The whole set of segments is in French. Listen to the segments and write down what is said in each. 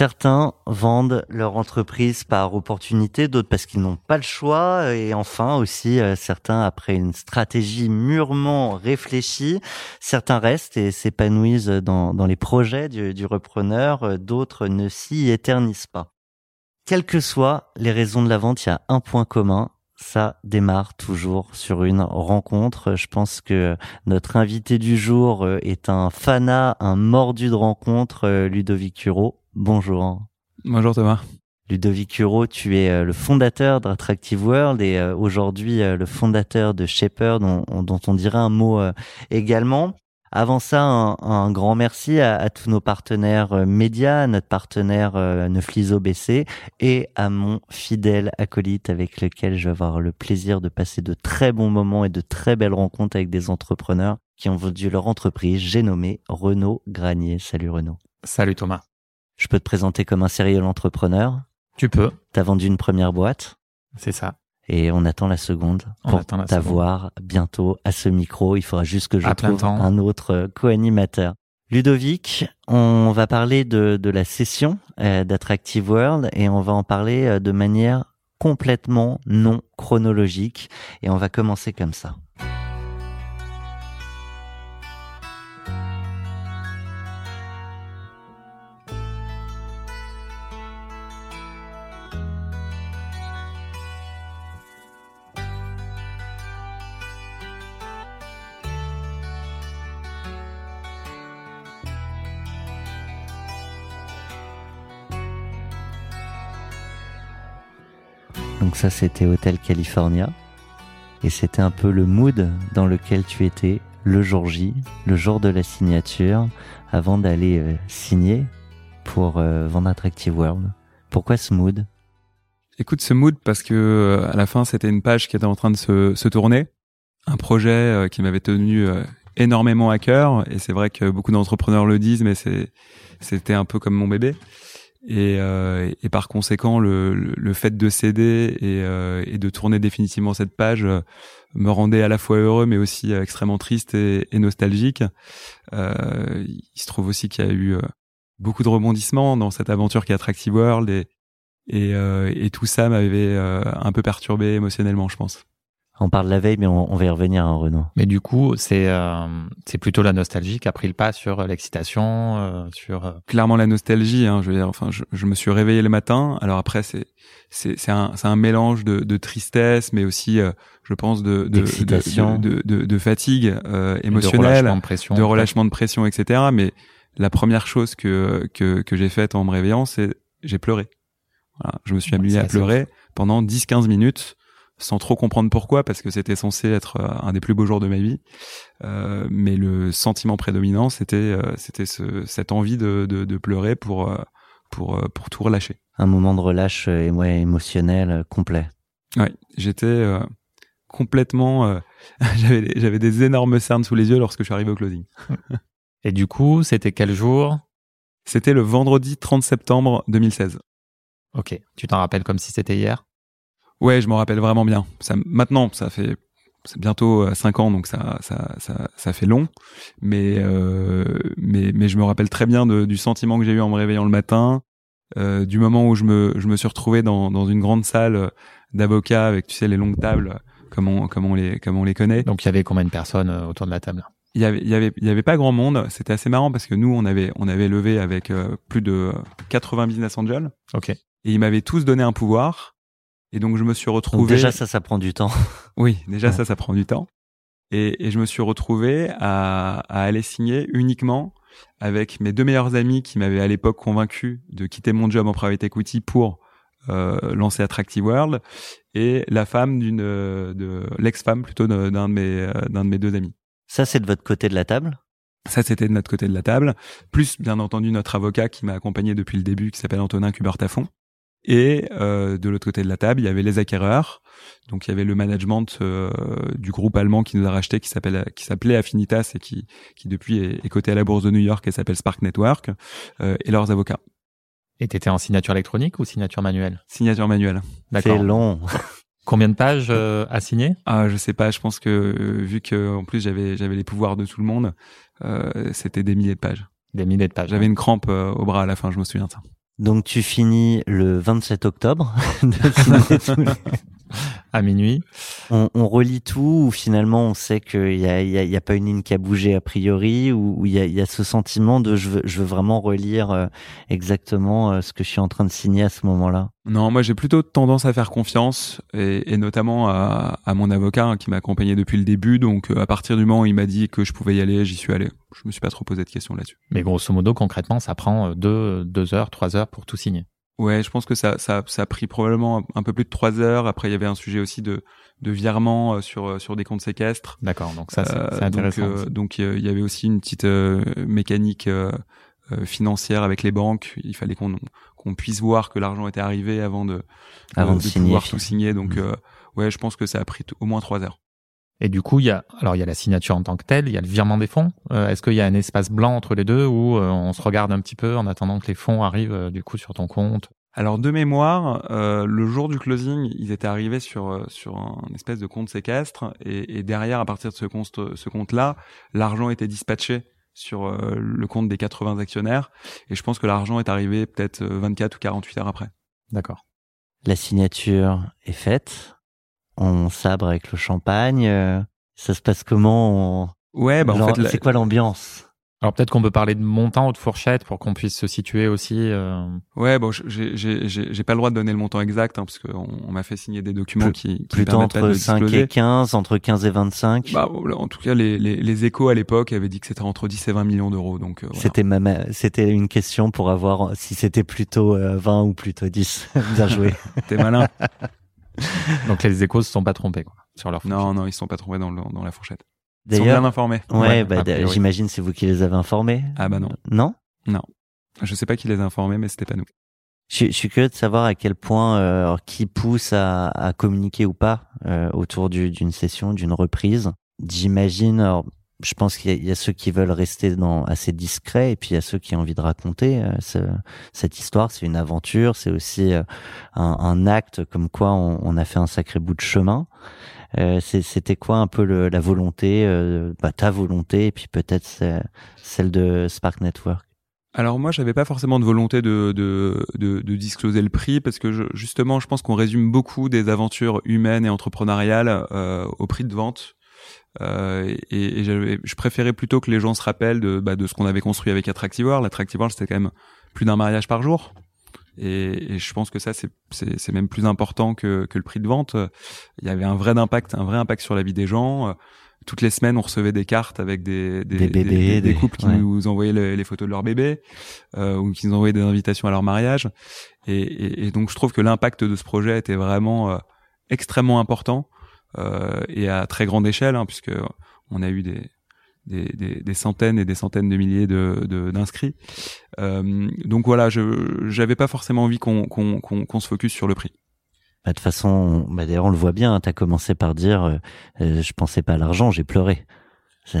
Certains vendent leur entreprise par opportunité, d'autres parce qu'ils n'ont pas le choix, et enfin aussi euh, certains après une stratégie mûrement réfléchie. Certains restent et s'épanouissent dans, les projets du, du repreneur, euh, d'autres ne s'y éternisent pas. Quelles que soient les raisons de la vente, il y a un point commun, ça démarre toujours sur une rencontre. Je pense que notre invité du jour euh, est un fanat, un mordu de rencontre, Ludovic Huro. Bonjour. Bonjour Thomas. Ludovic Huro, tu es euh, le fondateur d'Attractive World et euh, aujourd'hui euh, le fondateur de Shaper dont, on dirait un mot également. Avant ça, un, grand merci à, tous nos partenaires médias, à notre partenaire Neufliso BC et à mon fidèle acolyte avec lequel je vais avoir le plaisir de passer de très bons moments et de très belles rencontres avec des entrepreneurs qui ont vendu leur entreprise. J'ai nommé Renaud Granier. Salut Renaud. Salut Thomas. Je peux te présenter comme un serial entrepreneur? Tu peux. T'as vendu une première boîte? C'est ça. Et on attend la seconde pour t'avoir bientôt à ce micro. Il faudra juste que je trouve un autre euh, co-animateur. Ludovic, on va parler de, de la session euh, d'Attractive World et on va en parler euh, de manière complètement non chronologique. Et on va commencer comme ça. Donc ça, c'était Hotel California. Et c'était un peu le mood dans lequel tu étais le jour J, le jour de la signature, avant d'aller euh, signer pour euh, vendre Attractive World. Pourquoi ce mood? Écoute, ce mood parce que euh, à la fin, c'était une page qui était en train de se, tourner, un projet qui m'avait tenu énormément à cœur. Et c'est vrai que beaucoup d'entrepreneurs le disent, mais c'était un peu comme mon bébé. Et, euh, et, par conséquent, le, le, fait de céder et, euh, et, de tourner définitivement cette page euh, me rendait à la fois heureux, mais aussi euh, extrêmement triste et, nostalgique. Euh, il se trouve aussi qu'il y a eu beaucoup de rebondissements dans cette aventure qui est Attractive World, et, tout ça m'avait un peu perturbé émotionnellement, je pense. On parle de la veille, mais on, va y revenir, hein, Renaud. Mais du coup, c'est euh, c'est plutôt la nostalgie qui a pris le pas sur l'excitation, euh, sur euh, clairement la nostalgie. Hein, je veux dire, enfin, je, je, me suis réveillé le matin. Alors après, c'est c'est c'est un c'est un mélange de, de tristesse, mais aussi, je pense, de de de, de, de, fatigue émotionnelle, de relâchement de pression, de relâchement de pression, etc. Mais la première chose que que que j'ai faite en me réveillant, c'est j'ai pleuré. Voilà, je me suis amusé à pleurer pendant 10-15 minutes sans trop comprendre pourquoi, parce que c'était censé être euh, un des plus beaux jours de ma vie. Euh, mais le sentiment prédominant, c'était euh, c'était ce, cette envie de, de, de pleurer pour pour pour tout relâcher. Un moment de relâche et ouais, émotionnel complet. Ouais, j'étais complètement. j'avais j'avais des énormes cernes sous les yeux lorsque je suis arrivé au closing. et du coup, c'était quel jour? C'était le vendredi 30 septembre 2016. Ok, tu t'en rappelles comme si c'était hier? Ouais, je m'en rappelle vraiment bien. Ça, maintenant, ça fait c'est bientôt euh, cinq ans, donc ça, ça, ça, ça fait long. Mais, euh, mais, mais je me rappelle très bien de, du sentiment que j'ai eu en me réveillant le matin, euh, du moment où je me, je me suis retrouvé dans, dans une grande salle d'avocats avec, tu sais, les longues tables, comme on, comme on les, comme on les connaît. Donc il y avait combien de personnes euh, autour de la table? Il y avait, il y avait, il y avait pas grand monde. C'était assez marrant parce que nous, on avait, on avait levé avec euh, plus de 80 business angels. Ok. Et ils m'avaient tous donné un pouvoir et donc je me suis retrouvé. déjà ça, ça prend du temps. Oui, déjà ça, ça prend du temps. Et, et je me suis retrouvé à, à, aller signer uniquement avec mes deux meilleurs amis qui m'avaient à l'époque convaincu de quitter mon job en private equity pour euh, lancer Attractive World et la femme d'une de l'ex-femme plutôt d'un de mes d'un de mes deux amis. Ça c'est de votre côté de la table? Ça, c'était de notre côté de la table. Plus, bien entendu, notre avocat qui m'a accompagné depuis le début, qui s'appelle Antonin Cubertafon. Et euh, de l'autre côté de la table, il y avait les acquéreurs. Donc il y avait le management euh, du groupe allemand qui nous a racheté, qui s'appelle qui s'appelait Affinitas et qui qui depuis est, coté à la bourse de New York et s'appelle Spark Network euh, et leurs avocats. Et t'étais en signature électronique ou signature manuelle? Signature manuelle. C'est long. Combien de pages euh, à signer? Ah, je sais pas. Je pense que euh, vu que en plus j'avais j'avais les pouvoirs de tout le monde, euh, c'était des milliers de pages. Des milliers de pages. J'avais une crampe au bras à la fin. Je me souviens de ça. Donc tu finis le 27 octobre de à minuit. On, on, relit tout ou finalement on sait qu'il y a, y, a, y a, pas une ligne qui a bougé a priori ou il y a, y a, ce sentiment de je veux, je veux vraiment relire euh, exactement euh, ce que je suis en train de signer à ce moment-là? Non, moi j'ai plutôt tendance à faire confiance et, et notamment à, à, mon avocat hein, qui m'a accompagné depuis le début. Donc euh, à partir du moment où il m'a dit que je pouvais y aller, j'y suis allé. Je me suis pas trop posé de questions là-dessus. Mais grosso modo, concrètement, ça prend deux, deux heures, trois heures pour tout signer. Ouais, je pense que ça, ça, ça a pris probablement un peu plus de trois heures. Après, il y avait un sujet aussi de, de virement euh, sur, euh, sur des comptes séquestres. D'accord, donc ça, c'est euh, intéressant. Donc, il y avait aussi une petite mécanique financière avec les banques. Il fallait qu'on qu'on puisse voir que l'argent était arrivé avant de, avant de, signer, tout signer. Donc, mmh. ouais, je pense que ça a pris au moins trois heures. Et du coup, il y a alors il y a la signature en tant que telle, il y a le virement des fonds. Euh, est-ce qu'il y a un espace blanc entre les deux où euh, on se regarde un petit peu en attendant que les fonds arrivent euh, du coup sur ton compte? Alors de mémoire, le jour du closing, ils étaient arrivés sur sur un espèce de compte séquestre et, et derrière, à partir de ce compte ce compte-là, l'argent était dispatché sur le compte des 80 actionnaires et je pense que l'argent est arrivé peut-être 24 ou 48 heures après. D'accord. La signature est faite on sabre avec le champagne. Euh, ça se passe comment Ouais, bah en fait, c'est quoi l'ambiance? Alors peut-être qu'on peut parler de montant ou de fourchette pour qu'on puisse se situer aussi. Euh... Ouais, bon, j'ai j'ai pas le droit de donner le montant exact hein, parce qu'on on, m'a fait signer des documents qui, qui plutôt entre 5 et 15, entre 15 et 25. Bah en tout cas les les, les échos à l'époque avaient dit que c'était entre 10 et 20 millions d'euros donc. Euh, c'était ma c'était une question pour avoir si c'était plutôt 20 euh, ou plutôt 10. Bien joué. T'es malin. Donc les échos se sont pas trompés quoi, sur leur fourchette. Non, non, ils se sont pas trompés dans, dans la fourchette. Ils sont bien informés. Ouais, bah, j'imagine c'est vous qui les avez informés. Ah bah non. Non? Non. Je sais pas qui les a informés, mais c'était pas nous. Je, je, suis curieux de savoir à quel point euh, qui pousse à, à, communiquer ou pas euh, autour d'une session, d'une reprise. J'imagine, je pense qu'il y, a ceux qui veulent rester dans, assez discrets et puis il y a ceux qui ont envie de raconter euh, ce, cette histoire. C'est une aventure, c'est aussi euh, un, un, acte comme quoi on, on, a fait un sacré bout de chemin. Euh, C'était quoi un peu le, la volonté, euh, bah, ta volonté et puis peut-être celle de Spark Network? Alors moi, j'avais pas forcément de volonté de, de, de, de discloser le prix parce que je, justement, je pense qu'on résume beaucoup des aventures humaines et entrepreneuriales euh, au prix de vente euh, et, et je préférais plutôt que les gens se rappellent de, bah, de ce qu'on avait construit avec. Attractive World, c'était quand même plus d'un mariage par jour. Et, et, je pense que ça, c'est même plus important que, que le prix de vente. Il y avait un vrai impact, un vrai impact sur la vie des gens. Toutes les semaines, on recevait des cartes avec des, des, des, bébés, des, couples qui nous envoyaient les, photos de leurs bébés euh, ou qui nous envoyaient des invitations à leur mariage. Et, et donc, je trouve que l'impact de ce projet était vraiment euh, extrêmement important euh, et à très grande échelle, hein, puisque on a eu des, des, des, des, centaines et des centaines de milliers de d'inscrits. Euh, donc voilà, je j'avais pas forcément envie qu'on qu'on qu'on se focus sur le prix. Bah, de toute façon, bah, d'ailleurs on le voit bien. Hein, tu as commencé par dire, euh, euh, je pensais pas à l'argent, j'ai pleuré.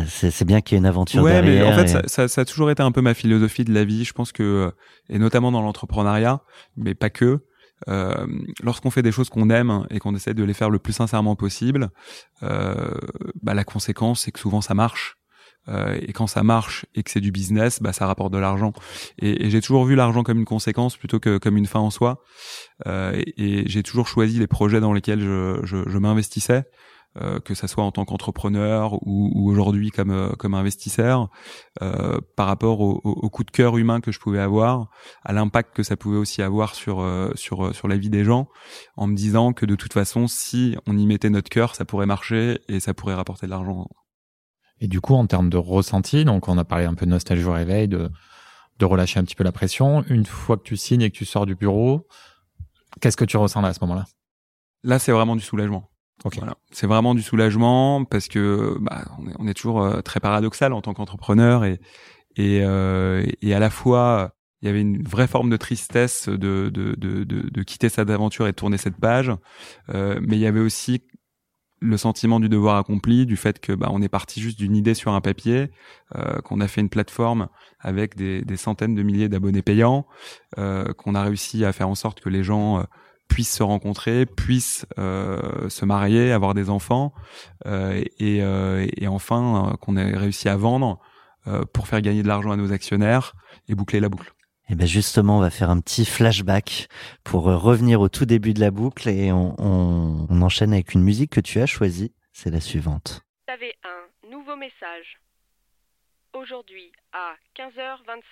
C'est bien qu'il y ait une aventure ouais, derrière. mais en fait, ça, ça, ça, a toujours été un peu ma philosophie de la vie. Je pense que, et notamment dans l'entrepreneuriat, mais pas que, euh, lorsqu'on fait des choses qu'on aime et qu'on essaie de les faire le plus sincèrement possible, euh, bah, la conséquence c'est que souvent ça marche. Euh, et quand ça marche et que c'est du business, bah, ça rapporte de l'argent. Et, et j'ai toujours vu l'argent comme une conséquence plutôt que comme une fin en soi. Euh, et, j'ai toujours choisi les projets dans lesquels je, je, je m'investissais euh, que ça soit en tant qu'entrepreneur ou, ou aujourd'hui comme euh, comme investisseur, euh, par rapport au, au, coup de cœur humain que je pouvais avoir, à l'impact que ça pouvait aussi avoir sur euh, sur sur la vie des gens, en me disant que de toute façon, si on y mettait notre cœur, ça pourrait marcher et ça pourrait rapporter de l'argent. Et du coup, en termes de ressenti, donc on a parlé un peu de nostalgie au réveil, de, de relâcher un petit peu la pression. Une fois que tu signes et que tu sors du bureau, qu'est-ce que tu ressens là à ce moment-là? Là, c'est vraiment du soulagement. Ok. Voilà. C'est vraiment du soulagement parce que bah, on, est, on est toujours euh, très paradoxal en tant qu'entrepreneur et et, euh, et à la fois il y avait une vraie forme de tristesse de de, de, de, de quitter cette aventure et de tourner cette page, euh, mais il y avait aussi le sentiment du devoir accompli, du fait que bah, on est parti juste d'une idée sur un papier, euh, qu'on a fait une plateforme avec des, des centaines de milliers d'abonnés payants, euh, qu'on a réussi à faire en sorte que les gens euh, puissent se rencontrer, puissent se marier, avoir des enfants, et, et enfin qu'on ait réussi à vendre pour faire gagner de l'argent à nos actionnaires et boucler la boucle. Et ben justement, on va faire un petit flashback pour euh, revenir au tout début de la boucle et on, on, on enchaîne avec une musique que tu as choisie. C'est la suivante. Vous avez un nouveau message. Aujourd'hui à 15h25.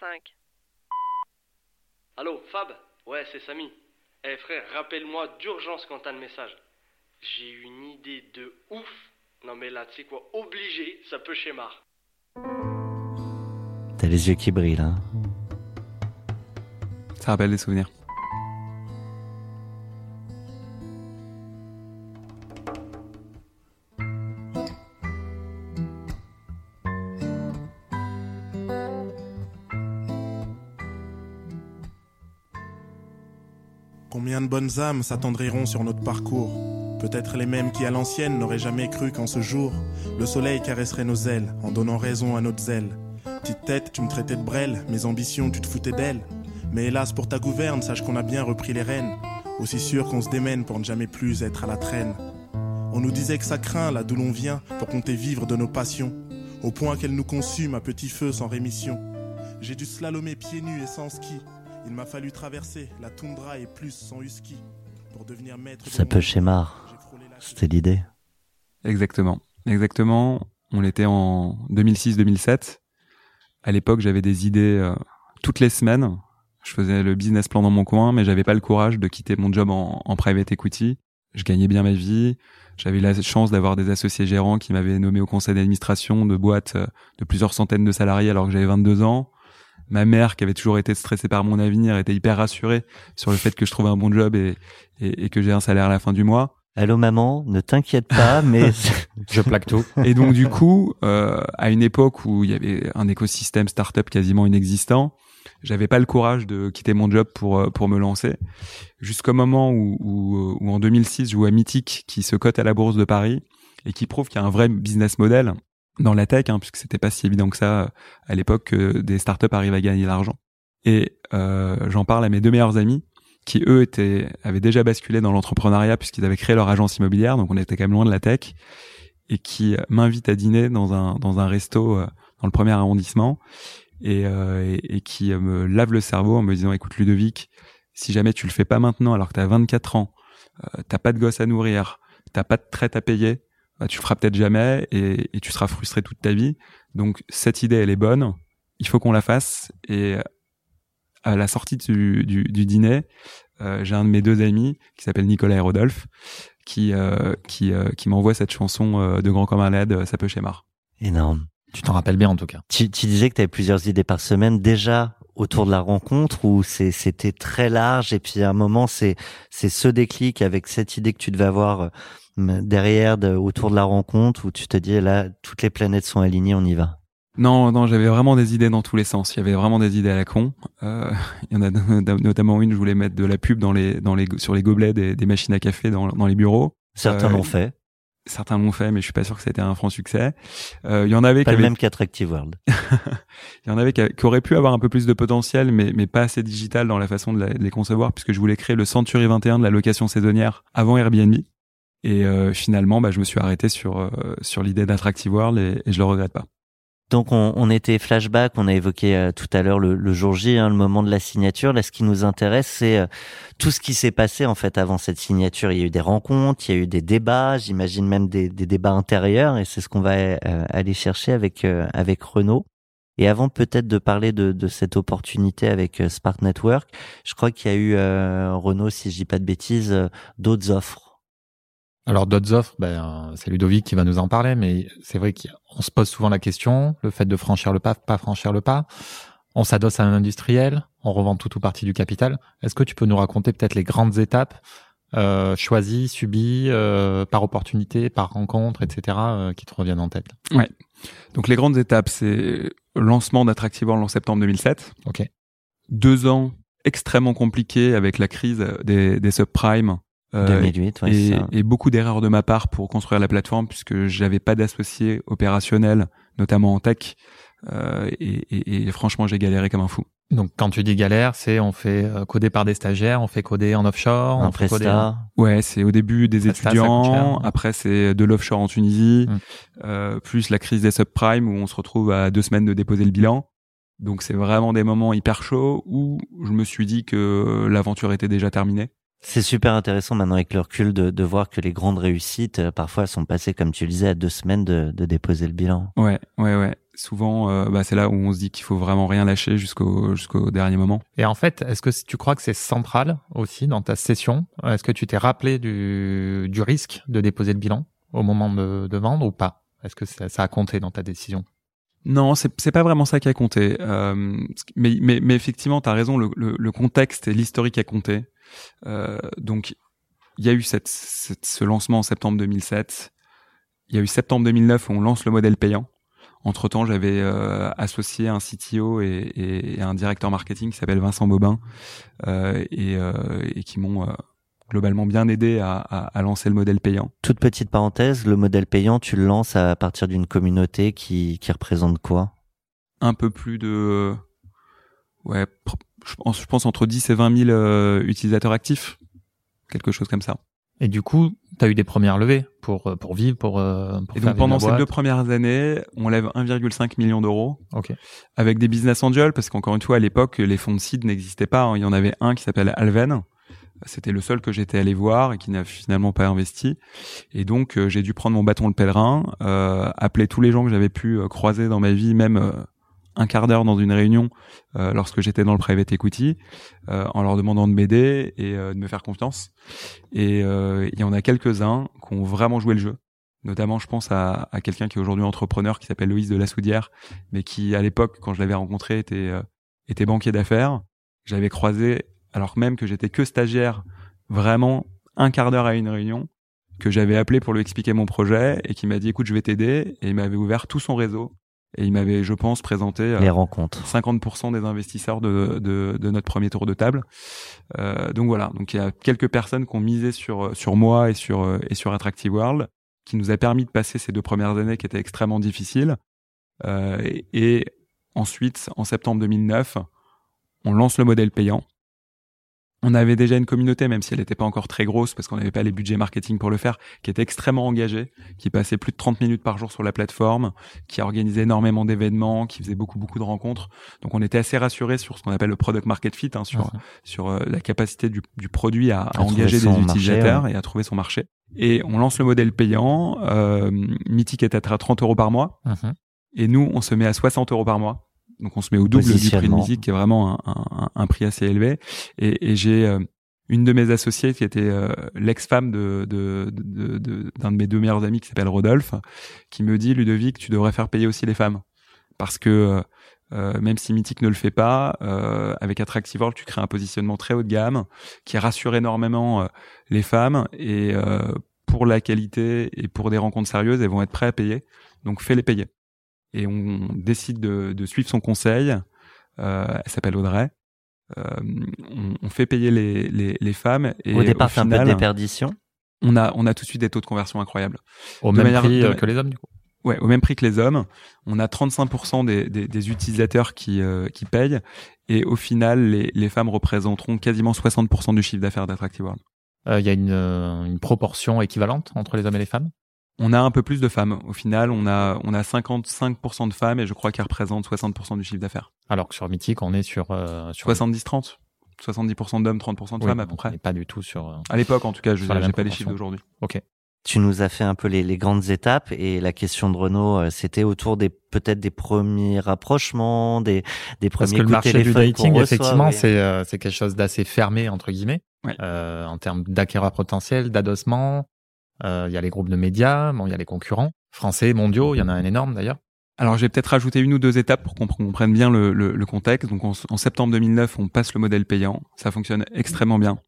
Allô, Fab? Ouais, c'est Samy. Eh frère, rappelle-moi d'urgence quand t'as le message. J'ai une idée de ouf. Non mais là, tu sais quoi, obligé, ça peut schémar. T'as les yeux qui brillent là. Ça rappelle des souvenirs. Combien de bonnes âmes s'attendriront sur notre parcours? Peut-être les mêmes qui à l'ancienne n'auraient jamais cru qu'en ce jour, le soleil caresserait nos ailes en donnant raison à notre zèle. Petite tête, tu me traitais de brêle, mes ambitions, tu te foutais d'elles. Mais hélas pour ta gouverne, sache qu'on a bien repris les rênes. Aussi sûr qu'on se démène pour ne jamais plus être à la traîne. On nous disait que ça craint là d'où l'on vient pour compter vivre de nos passions, au point qu'elles nous consument à petit feu sans rémission. J'ai dû slalomer pieds nus et sans ski. Il m'a fallu traverser la toundra et plus sans husky pour devenir maître. de Ça mon peut schémar. C'était l'idée. Exactement. Exactement. On était en 2006-2007. À l'époque, j'avais des idées euh, toutes les semaines. Je faisais le business plan dans mon coin, mais j'avais pas le courage de quitter mon job en, en private equity. Je gagnais bien ma vie. J'avais la chance d'avoir des associés gérants qui m'avaient nommé au conseil d'administration de boîtes euh, de plusieurs centaines de salariés alors que j'avais 22 ans. Ma mère, qui avait toujours été stressée par mon avenir, était hyper rassurée sur le fait que je trouvais un bon job et, et, et que j'ai un salaire à la fin du mois. Allô maman, ne t'inquiète pas, mais Je plaque tout. Et donc du coup, euh, à une époque où il y avait un écosystème startup quasiment inexistant, j'avais pas le courage de quitter mon job pour euh, pour me lancer. Jusqu'au moment où, où, où en 2006, je vois Mythic qui se cote à la bourse de Paris et qui prouve qu'il y a un vrai business model dans la tech, hein, puisque c'était pas si évident que ça euh, à l'époque que des startups arrivent à gagner de l'argent. Et euh, j'en parle à mes deux meilleurs amis qui eux étaient avaient déjà basculé dans l'entrepreneuriat puisqu'ils avaient créé leur agence immobilière, donc on était quand même loin de la tech, et qui euh, m'invitent à dîner dans un dans un resto euh, dans le premier arrondissement et, euh, et, et qui euh, me lave le cerveau en me disant écoute Ludovic, si jamais tu le fais pas maintenant alors que tu as 24 ans, euh, t'as pas de gosse à nourrir, t'as pas de traite à payer, bah, tu le feras peut-être jamais et, et tu seras frustré toute ta vie. Donc cette idée elle est bonne, il faut qu'on la fasse et à la sortie du, du, du dîner, euh, j'ai un de mes deux amis qui s'appelle Nicolas et Rodolphe qui euh, qui, euh, qui m'envoie cette chanson de Grand comme un LED, ça peut schémar. énorme. Tu t'en rappelles bien en tout cas. Tu, tu disais que tu avais plusieurs idées par semaine déjà autour de la rencontre où c'est- c'était très large et puis à un moment c'est c'est ce déclic avec cette idée que tu devais avoir euh, derrière de- autour de la rencontre où tu te dis là toutes les planètes sont alignées on y va. Non, non, j'avais vraiment des idées dans tous les sens. Il y avait vraiment des idées à la con. Euh, il y en a notamment une, je voulais mettre de la pub dans les, dans les, sur les gobelets des, des machines à café dans, dans les bureaux. Certains Euh, l'ont fait, Certains l'ont fait, mais je suis pas sûr que c'était un franc succès. Euh, il y en avait pas qui le même qu'Attractive World. il y en avait qui, qui auraient pu avoir un peu plus de potentiel, mais, mais pas assez digital dans la façon de, la- de les concevoir, puisque je voulais créer le Century 21 de la location saisonnière avant Airbnb. Et euh, finalement, bah, je me suis arrêté sur euh, sur l'idée d'Attractive World et, et je le regrette pas. Donc on, on était flashback, on a évoqué euh, tout à l'heure le, jour J, hein, le moment de la signature. Là, ce qui nous intéresse, c'est euh, tout ce qui s'est passé en fait avant cette signature. Il y a eu des rencontres, il y a eu des débats, j'imagine même des, débats intérieurs, et c'est ce qu'on va euh, aller chercher avec avec Renault. Et avant peut-être de parler de, cette opportunité avec Spark Network, je crois qu'il y a eu Renault, si je dis pas de bêtises, d'autres offres. Alors d'autres offres, ben, c'est Ludovic qui va nous en parler, mais c'est vrai qu'on se pose souvent la question, le fait de franchir le pas, pas franchir le pas. On s'adosse à un industriel, on revend tout ou partie du capital. Est-ce que tu peux nous raconter peut-être les grandes étapes euh, choisies, subies, euh, par opportunité, par rencontre, etc., euh, qui te reviennent en tête? Ouais. Donc les grandes étapes, c'est lancement d'Attractive World en septembre 2007. Ok. Deux ans extrêmement compliqués avec la crise des, des subprimes. Euh, 2008, ouais, c'est et, ça. et beaucoup d'erreurs de ma part pour construire la plateforme puisque j'avais pas d'associé opérationnel, notamment en tech. Euh, et, et- et franchement, j'ai galéré comme un fou. Donc quand tu dis galère, c'est on fait euh, coder par des stagiaires, on fait coder en offshore, Un on fait coder. Ouais, c'est au début des étudiants, après c'est de l'offshore en Tunisie, Mm. euh, plus la crise des subprimes où on se retrouve à deux semaines de déposer le bilan. Donc c'est vraiment des moments hyper chauds où je me suis dit que l'aventure était déjà terminée. C'est super intéressant maintenant avec le recul de, de voir que les grandes réussites, euh, parfois, elles sont passées, comme tu le disais, à deux semaines de, de déposer le bilan. Ouais, ouais, ouais. Souvent, euh, bah, c'est là où on se dit qu'il faut vraiment rien lâcher jusqu'au jusqu'au dernier moment. Et en fait, est-ce que tu crois que c'est central aussi dans ta session? Est-ce que tu t'es rappelé du, du risque de déposer le bilan au moment de, de vendre ou pas? Est-ce que ça, ça a compté dans ta décision? Non, c'est c'est pas vraiment ça qui a compté. Euh, mais, mais, mais effectivement, tu as raison, le, le, le contexte et l'historique a compté. Euh, donc, il y a eu cette, cette- ce lancement en septembre 2007. Il y a eu septembre 2009 où on lance le modèle payant. Entre-temps, j'avais euh, associé un CTO et, et- et un directeur marketing qui s'appelle Vincent Bobin euh, et, euh, et qui m'ont globalement bien aidé à, à, à lancer le modèle payant. Toute petite parenthèse, le modèle payant, tu le lances à partir d'une communauté qui, qui représente quoi? Un peu plus de ouais je pense, je pense entre 10 et 20 000 euh, utilisateurs actifs. Quelque chose comme ça. Et du coup, tu as eu des premières levées pour, euh, pour vivre, pour, euh, pour et faire donc pendant ces deux premières années on lève 1,5 million d'euros. Ok. avec des business angels parce qu'encore une fois à l'époque les fonds de seed n'existaient pas hein. il y en avait un qui s'appelle Alven. C'était le seul que j'étais allé voir et qui n'a finalement pas investi. Et donc j'ai dû prendre mon bâton de pèlerin euh, appeler tous les gens que j'avais pu croiser dans ma vie même euh, un quart d'heure dans une réunion euh, lorsque j'étais dans le private equity euh, en leur demandant de m'aider et euh, de me faire confiance. Et euh, il y en a quelques-uns qui ont vraiment joué le jeu. Notamment je pense à, à quelqu'un qui est aujourd'hui entrepreneur qui s'appelle Loïs de la Soudière mais qui à l'époque quand je l'avais rencontré était euh, était banquier d'affaires. J'avais croisé alors même que j'étais que stagiaire vraiment un quart d'heure à une réunion que j'avais appelé pour lui expliquer mon projet et qui m'a dit écoute je vais t'aider et il m'avait ouvert tout son réseau et il m'avait je pense présenté euh, Les rencontres. 50% des investisseurs de, de, de notre premier tour de table. Euh, donc voilà, donc il y a quelques personnes qui ont misé sur sur moi et sur euh, et sur Attractive World, qui nous a permis de passer ces deux premières années qui étaient extrêmement difficiles. Euh, et, et ensuite, en septembre 2009, on lance le modèle payant. On avait déjà une communauté, même si elle n'était pas encore très grosse, parce qu'on n'avait pas les budgets marketing pour le faire, qui était extrêmement engagée, qui passait plus de 30 minutes par jour sur la plateforme, qui organisait énormément d'événements, qui faisait beaucoup beaucoup de rencontres. Donc on était assez rassurés sur ce qu'on appelle le product market fit, hein, sur sur euh, la capacité du, du produit à, à engager des marché, utilisateurs ouais. et à trouver son marché. Et on lance le modèle payant. Euh, Mythic est à 30 euros par mois, Mhm. et nous on se met à 60 euros par mois. Donc on se met au double du prix de. Mythic, qui est vraiment un, un- un prix assez élevé. Et, et j'ai euh, une de mes associées qui était euh, l'ex-femme de, de, de, de- d'un de mes deux meilleurs amis qui s'appelle Rodolphe, qui me dit Ludovic, tu devrais faire payer aussi les femmes, parce que euh, même si Mythic ne le fait pas, euh, avec Attractive World, tu crées un positionnement très haut de gamme qui rassure énormément les femmes et pour la qualité et pour des rencontres sérieuses, elles vont être prêtes à payer. Donc fais-les payer. Et on décide de, de suivre son conseil. Euh, elle s'appelle Audrey. Euh, on, on fait payer les, les, les femmes et Au départ, c'est un peu de final, déperdition. on a on a tout de suite des taux de conversion incroyables. Au De même manière- prix de euh, que les hommes, du coup. Ouais, au même prix que les hommes. On a 35% des, des, des utilisateurs qui, euh, qui payent. Et au final, les, les femmes représenteront quasiment 60% du chiffre d'affaires d'Attractive World. Euh, Il y a une, euh, une proportion équivalente entre les hommes et les femmes? On a un peu plus de femmes. Au final, on a, on a 55% de femmes et je crois qu'elles représentent 60% du chiffre d'affaires. Alors que sur Mythic, on est sur... euh, sur 70-30. 70% d'hommes, 30% de Oui, femmes à peu près. On n'est pas du tout sur... euh, À l'époque, en tout cas, je n'ai pas les chiffres d'aujourd'hui. Ok. Tu nous as fait un peu les, les grandes étapes et la question de Renault, euh, c'était autour des peut-être des premiers rapprochements, des, des Parce premiers que le marché du dating, reçoit, effectivement, oui. c'est euh, c'est quelque chose d'assez fermé entre guillemets Ouais. euh, en termes d'acquéreurs potentiels, d'adossement. Euh, Il y a les groupes de médias, bon, il y a les concurrents français, mondiaux. Il y en a un énorme d'ailleurs. Alors, j'ai peut-être rajouté une ou deux étapes pour qu'on comprenne bien le, le, contexte. Donc, en, septembre 2009, on passe le modèle payant. Ça fonctionne extrêmement bien.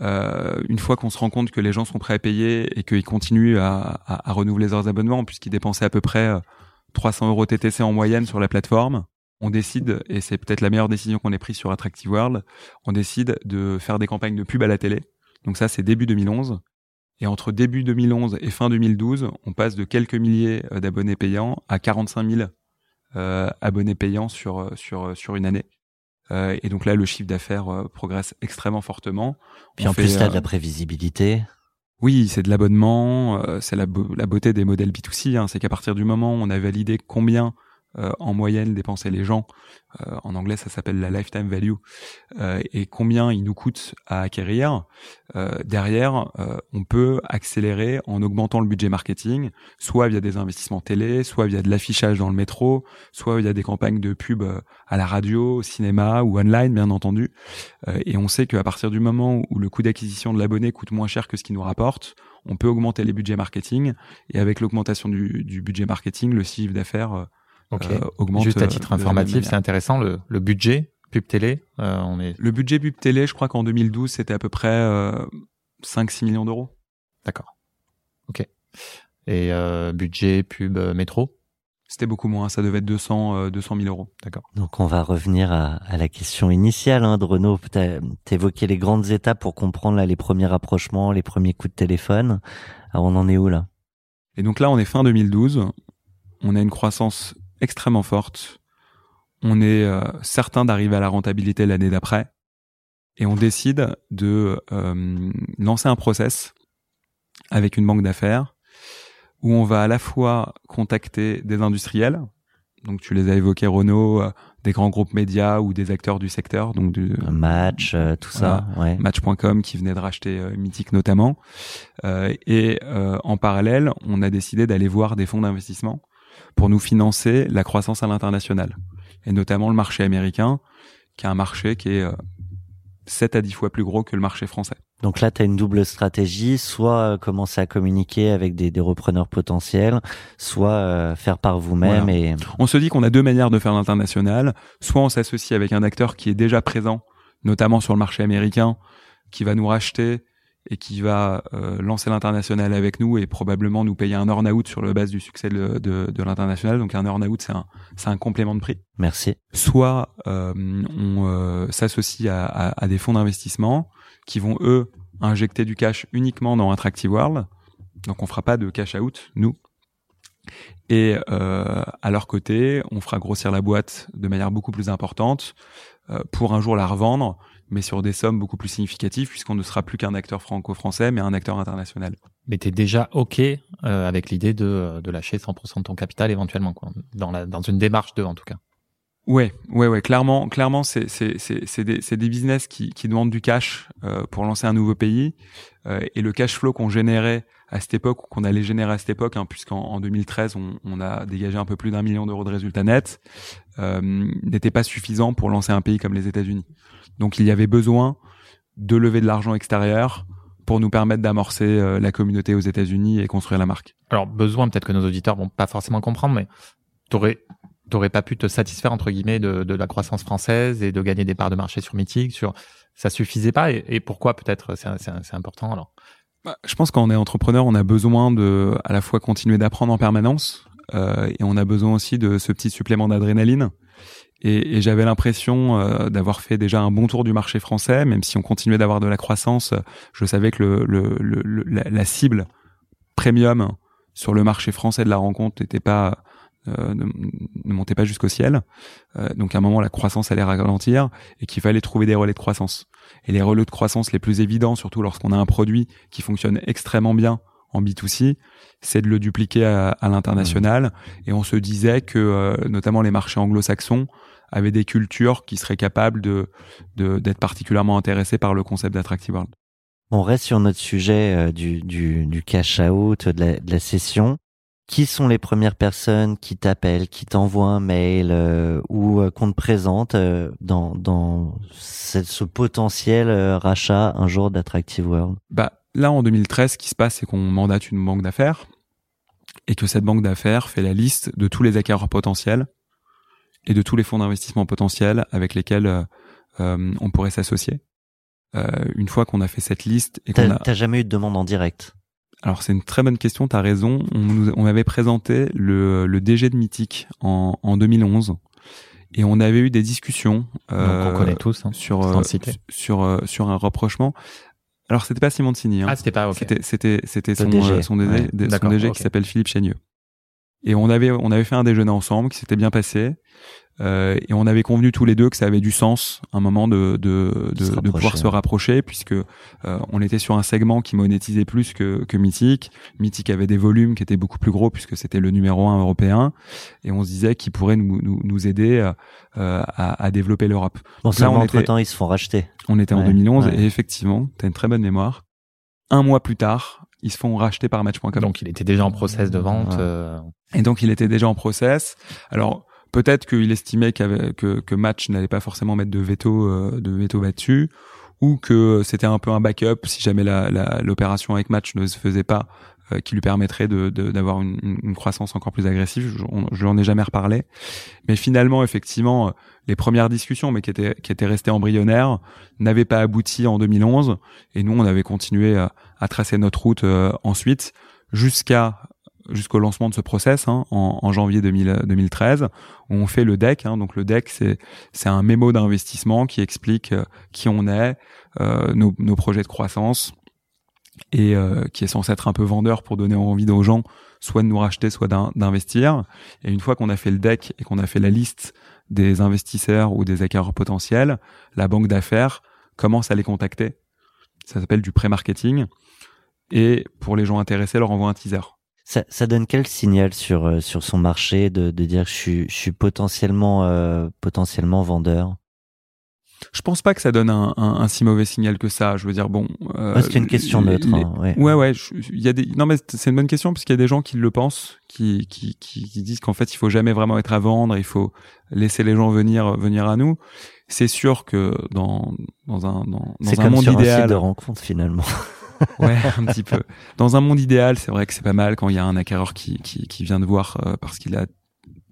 Euh, une fois qu'on se rend compte que les gens sont prêts à payer et qu'ils continuent à, à, à, renouveler leurs abonnements, puisqu'ils dépensaient à peu près 300 euros TTC en moyenne sur la plateforme, on décide, et c'est peut-être la meilleure décision qu'on ait prise sur Attractive World, on décide de faire des campagnes de pub à la télé. Donc ça, c'est début 2011. Et entre début 2011 et fin 2012, on passe de quelques milliers euh, d'abonnés payants à 45 000 euh, abonnés payants sur, euh, sur, sur une année. Euh, et donc là, le chiffre d'affaires progresse extrêmement fortement. Puis on en fait, plus, là, de la prévisibilité. Oui, c'est de l'abonnement, c'est la, la beauté des modèles B2C, hein, c'est qu'à partir du moment où on a validé combien en moyenne dépensaient les gens, euh, en anglais ça s'appelle la lifetime value, euh, et combien il nous coûte à acquérir, euh, derrière euh, on peut accélérer en augmentant le budget marketing, soit via des investissements télé, soit via de l'affichage dans le métro, soit via des campagnes de pub euh, à la radio, au cinéma ou online bien entendu. Euh, et on sait qu'à partir du moment où le coût d'acquisition de l'abonné coûte moins cher que ce qu'il nous rapporte, on peut augmenter les budgets marketing. Et avec l'augmentation du, du budget marketing, le chiffre d'affaires euh, Ok. euh, augmente. Juste à euh, titre informatif, c'est intéressant le, le budget pub télé. euh, on est Le budget pub télé, je crois qu'en 2012, c'était à peu près euh, 5-6 millions d'euros. d'accord. Ok. Et euh, budget pub euh, métro? C'était beaucoup moins, ça devait être 200, euh, 200 000 euros. D'accord. Donc on va revenir à, à la question initiale hein, de Renaud. T'as évoqué les grandes étapes pour comprendre là, les premiers rapprochements, les premiers coups de téléphone. Alors on en est où là? Et donc là, on est fin 2012. On a une croissance extrêmement forte. On est euh, certain d'arriver à la rentabilité l'année d'après. Et on décide de euh, lancer un process avec une banque d'affaires où on va à la fois contacter des industriels, donc tu les as évoqués Renault, euh, des grands groupes médias ou des acteurs du secteur, donc du, match, euh, tout ça. Ouais. Match.com qui venait de racheter euh, Mythic notamment. Euh, et euh, en parallèle, on a décidé d'aller voir des fonds d'investissement pour nous financer la croissance à l'international. Et notamment le marché américain, qui est un marché qui est euh, 7 à 10 fois plus gros que le marché français. Donc là, tu as une double stratégie, soit euh, commencer à communiquer avec des, des repreneurs potentiels, soit euh, faire par vous-même Voilà. et On se dit qu'on a deux manières de faire l'international. Soit on s'associe avec un acteur qui est déjà présent, notamment sur le marché américain, qui va nous racheter et qui va euh, lancer l'international avec nous et probablement nous payer un earn-out sur le base du succès de, de, de l'international. Donc un earn-out, c'est un, c'est un complément de prix. merci. Soit euh, on euh, s'associe à, à, à des fonds d'investissement qui vont, eux, injecter du cash uniquement dans Attractive World. Donc on fera pas de cash out, nous. Et euh, à leur côté, on fera grossir la boîte de manière beaucoup plus importante euh, pour un jour la revendre, mais sur des sommes beaucoup plus significatives, puisqu'on ne sera plus qu'un acteur franco-français, mais un acteur international. Mais t'es déjà ok euh, avec l'idée de, de lâcher 100% de ton capital éventuellement, quoi. Dans la dans une démarche de en tout cas. Ouais, ouais, ouais. Clairement, clairement, c'est c'est c'est c'est des c'est des business qui qui demandent du cash euh, pour lancer un nouveau pays Euh, et le cash flow qu'on générait à cette époque ou qu'on allait générer à cette époque, hein, puisqu'en en 2013 on, on a dégagé un peu plus d'un million d'euros de résultats nets, n'était pas suffisant pour lancer un pays comme les États-Unis. Donc il y avait besoin de lever de l'argent extérieur pour nous permettre d'amorcer euh, la communauté aux États-Unis et construire la marque. Alors besoin peut-être que nos auditeurs vont pas forcément comprendre, mais t'aurais t'aurais pas pu te satisfaire entre guillemets de, de la croissance française et de gagner des parts de marché sur Mythique, sur ça suffisait pas et, et pourquoi peut-être c'est important alors? Bah, Je pense quand on est entrepreneur, on a besoin de à la fois continuer d'apprendre en permanence euh, et on a besoin aussi de ce petit supplément d'adrénaline. Et, j'avais l'impression euh, d'avoir fait déjà un bon tour du marché français, même si on continuait d'avoir de la croissance. Je savais que le, le, le- la, cible premium sur le marché français de la rencontre n'était pas euh, ne, ne montait pas jusqu'au ciel. Euh, donc à un moment, la croissance allait ralentir et qu'il fallait trouver des relais de croissance. Et les relais de croissance les plus évidents, surtout lorsqu'on a un produit qui fonctionne extrêmement bien en B2C, c'est de le dupliquer à, à l'international. Et on se disait que euh, notamment les marchés anglo-saxons avaient des cultures qui seraient capables de de- d'être particulièrement intéressés par le concept d'Attractive World. On reste sur notre sujet euh, du, du, du cash out, de la, de la session. Qui sont les premières personnes qui t'appellent, qui t'envoient un mail euh, ou euh, qu'on te présente euh, dans, dans ce, ce potentiel rachat un jour d'Attractive World? Bah, là, en 2013, ce qui se passe, c'est qu'on mandate une banque d'affaires et que cette banque d'affaires fait la liste de tous les acquéreurs potentiels et de tous les fonds d'investissement potentiels avec lesquels euh, euh, on pourrait s'associer. Euh, une fois qu'on a fait cette liste et qu'on T'as a... t'as jamais eu de demande en direct? Alors c'est une très bonne question, tu as raison. On, nous, on m'avait présenté le, le DG de Mythique en, en 2011 et on avait eu des discussions Donc euh, on connaît tous. hein. sur sans le citer. sur euh, sur un rapprochement. Alors c'était pas Simon Sini, hein. Ah, c'était pas ok. C'était c'était c'était son DG. euh, son DG, Ouais, son qui s'appelle Philippe Chaigneux. Et on avait on avait fait un déjeuner ensemble qui s'était bien passé euh, et on avait convenu tous les deux que ça avait du sens un moment de de de, Se de pouvoir se rapprocher puisque euh, on était sur un segment qui monétisait plus que que Mythique. Mythique avait des volumes qui étaient beaucoup plus gros puisque c'était le numéro un européen et on se disait qu'il pourrait nous nous, nous aider euh, à, à développer l'Europe. Bon, Donc là, on entre était- temps, ils se font racheter. On était en Ouais, 2011 ouais. et effectivement, tu as une très bonne mémoire. Un mois plus tard, ils se font racheter par Match.com. Donc il était déjà en process de vente. Ouais. euh, Et donc il était déjà en process. Alors peut-être qu'il estimait que, Match n'allait pas forcément mettre de veto euh, de veto là-dessus, ou que c'était un peu un backup si jamais l'opération avec Match ne se faisait pas, euh, qui lui permettrait de- de- d'avoir une, croissance encore plus agressive. Je, n'en ai jamais reparlé. Mais finalement, effectivement, euh, les premières discussions, mais qui étaient, restées embryonnaires, n'avaient pas abouti en 2011. Et nous, on avait continué à, tracer notre route ensuite jusqu'à jusqu'au lancement de ce process hein, en, janvier 2000 2013 où on fait le deck hein, donc le deck c'est c'est un mémo d'investissement qui explique euh, qui on est euh, nos, nos projets de croissance et euh, qui est censé être un peu vendeur pour donner envie aux gens soit de nous racheter soit d'in- d'investir. Et une fois qu'on a fait le deck et qu'on a fait la liste des investisseurs ou des acquéreurs potentiels la banque d'affaires commence à les contacter. Ça s'appelle du pré-marketing. Et pour les gens intéressés leur envoie un teaser Ça, ça donne quel signal sur euh, sur son marché de, de dire je suis je suis potentiellement euh, potentiellement vendeur? Je pense pas que ça donne un, un, un si mauvais signal que ça. Je veux dire, bon. euh, Ouais, C'est une question les- neutre. les- hein, ouais. Ouais, ouais. je- Il y a des. Non, mais c'est une bonne question parce qu'il y a des gens qui le pensent, qui qui qui, qui disent qu'en fait il faut jamais vraiment être à vendre, il faut laisser les gens venir venir à nous. C'est sûr que dans dans un dans, C'est dans un comme monde sur un site idéal, de rencontre finalement. ouais, un petit peu. Dans un monde idéal, c'est vrai que c'est pas mal quand il y a un acquéreur qui qui, qui vient de voir euh, parce qu'il a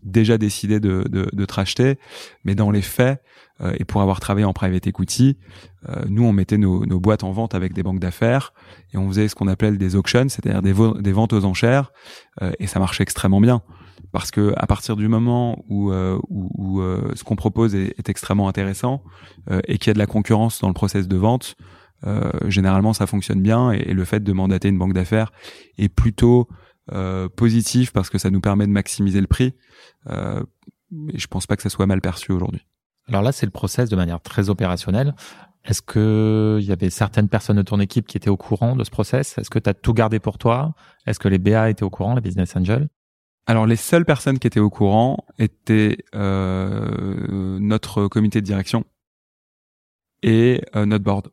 déjà décidé de, de, de te racheter, mais dans les faits, euh, et pour avoir travaillé en private equity, euh, nous on mettait nos, nos boîtes en vente avec des banques d'affaires et on faisait ce qu'on appelle des auctions, c'est-à-dire des, ventes aux enchères, euh, et ça marchait extrêmement bien parce que à partir du moment où, euh, où, où, euh, ce qu'on propose est, est extrêmement intéressant euh, et qu'il y a de la concurrence dans le process de vente, euh, généralement ça fonctionne bien et, et le fait de mandater une banque d'affaires est plutôt euh, positif parce que ça nous permet de maximiser le prix. Euh, et je pense pas que ça soit mal perçu aujourd'hui. Alors là, c'est le process de manière très opérationnelle. Est-ce que il y avait certaines personnes de ton équipe qui étaient au courant de ce process? Est-ce que tu as tout gardé pour toi? Est-ce que les BA étaient au courant, les business angels? Alors les seules personnes qui étaient au courant étaient euh, notre comité de direction et euh, notre board.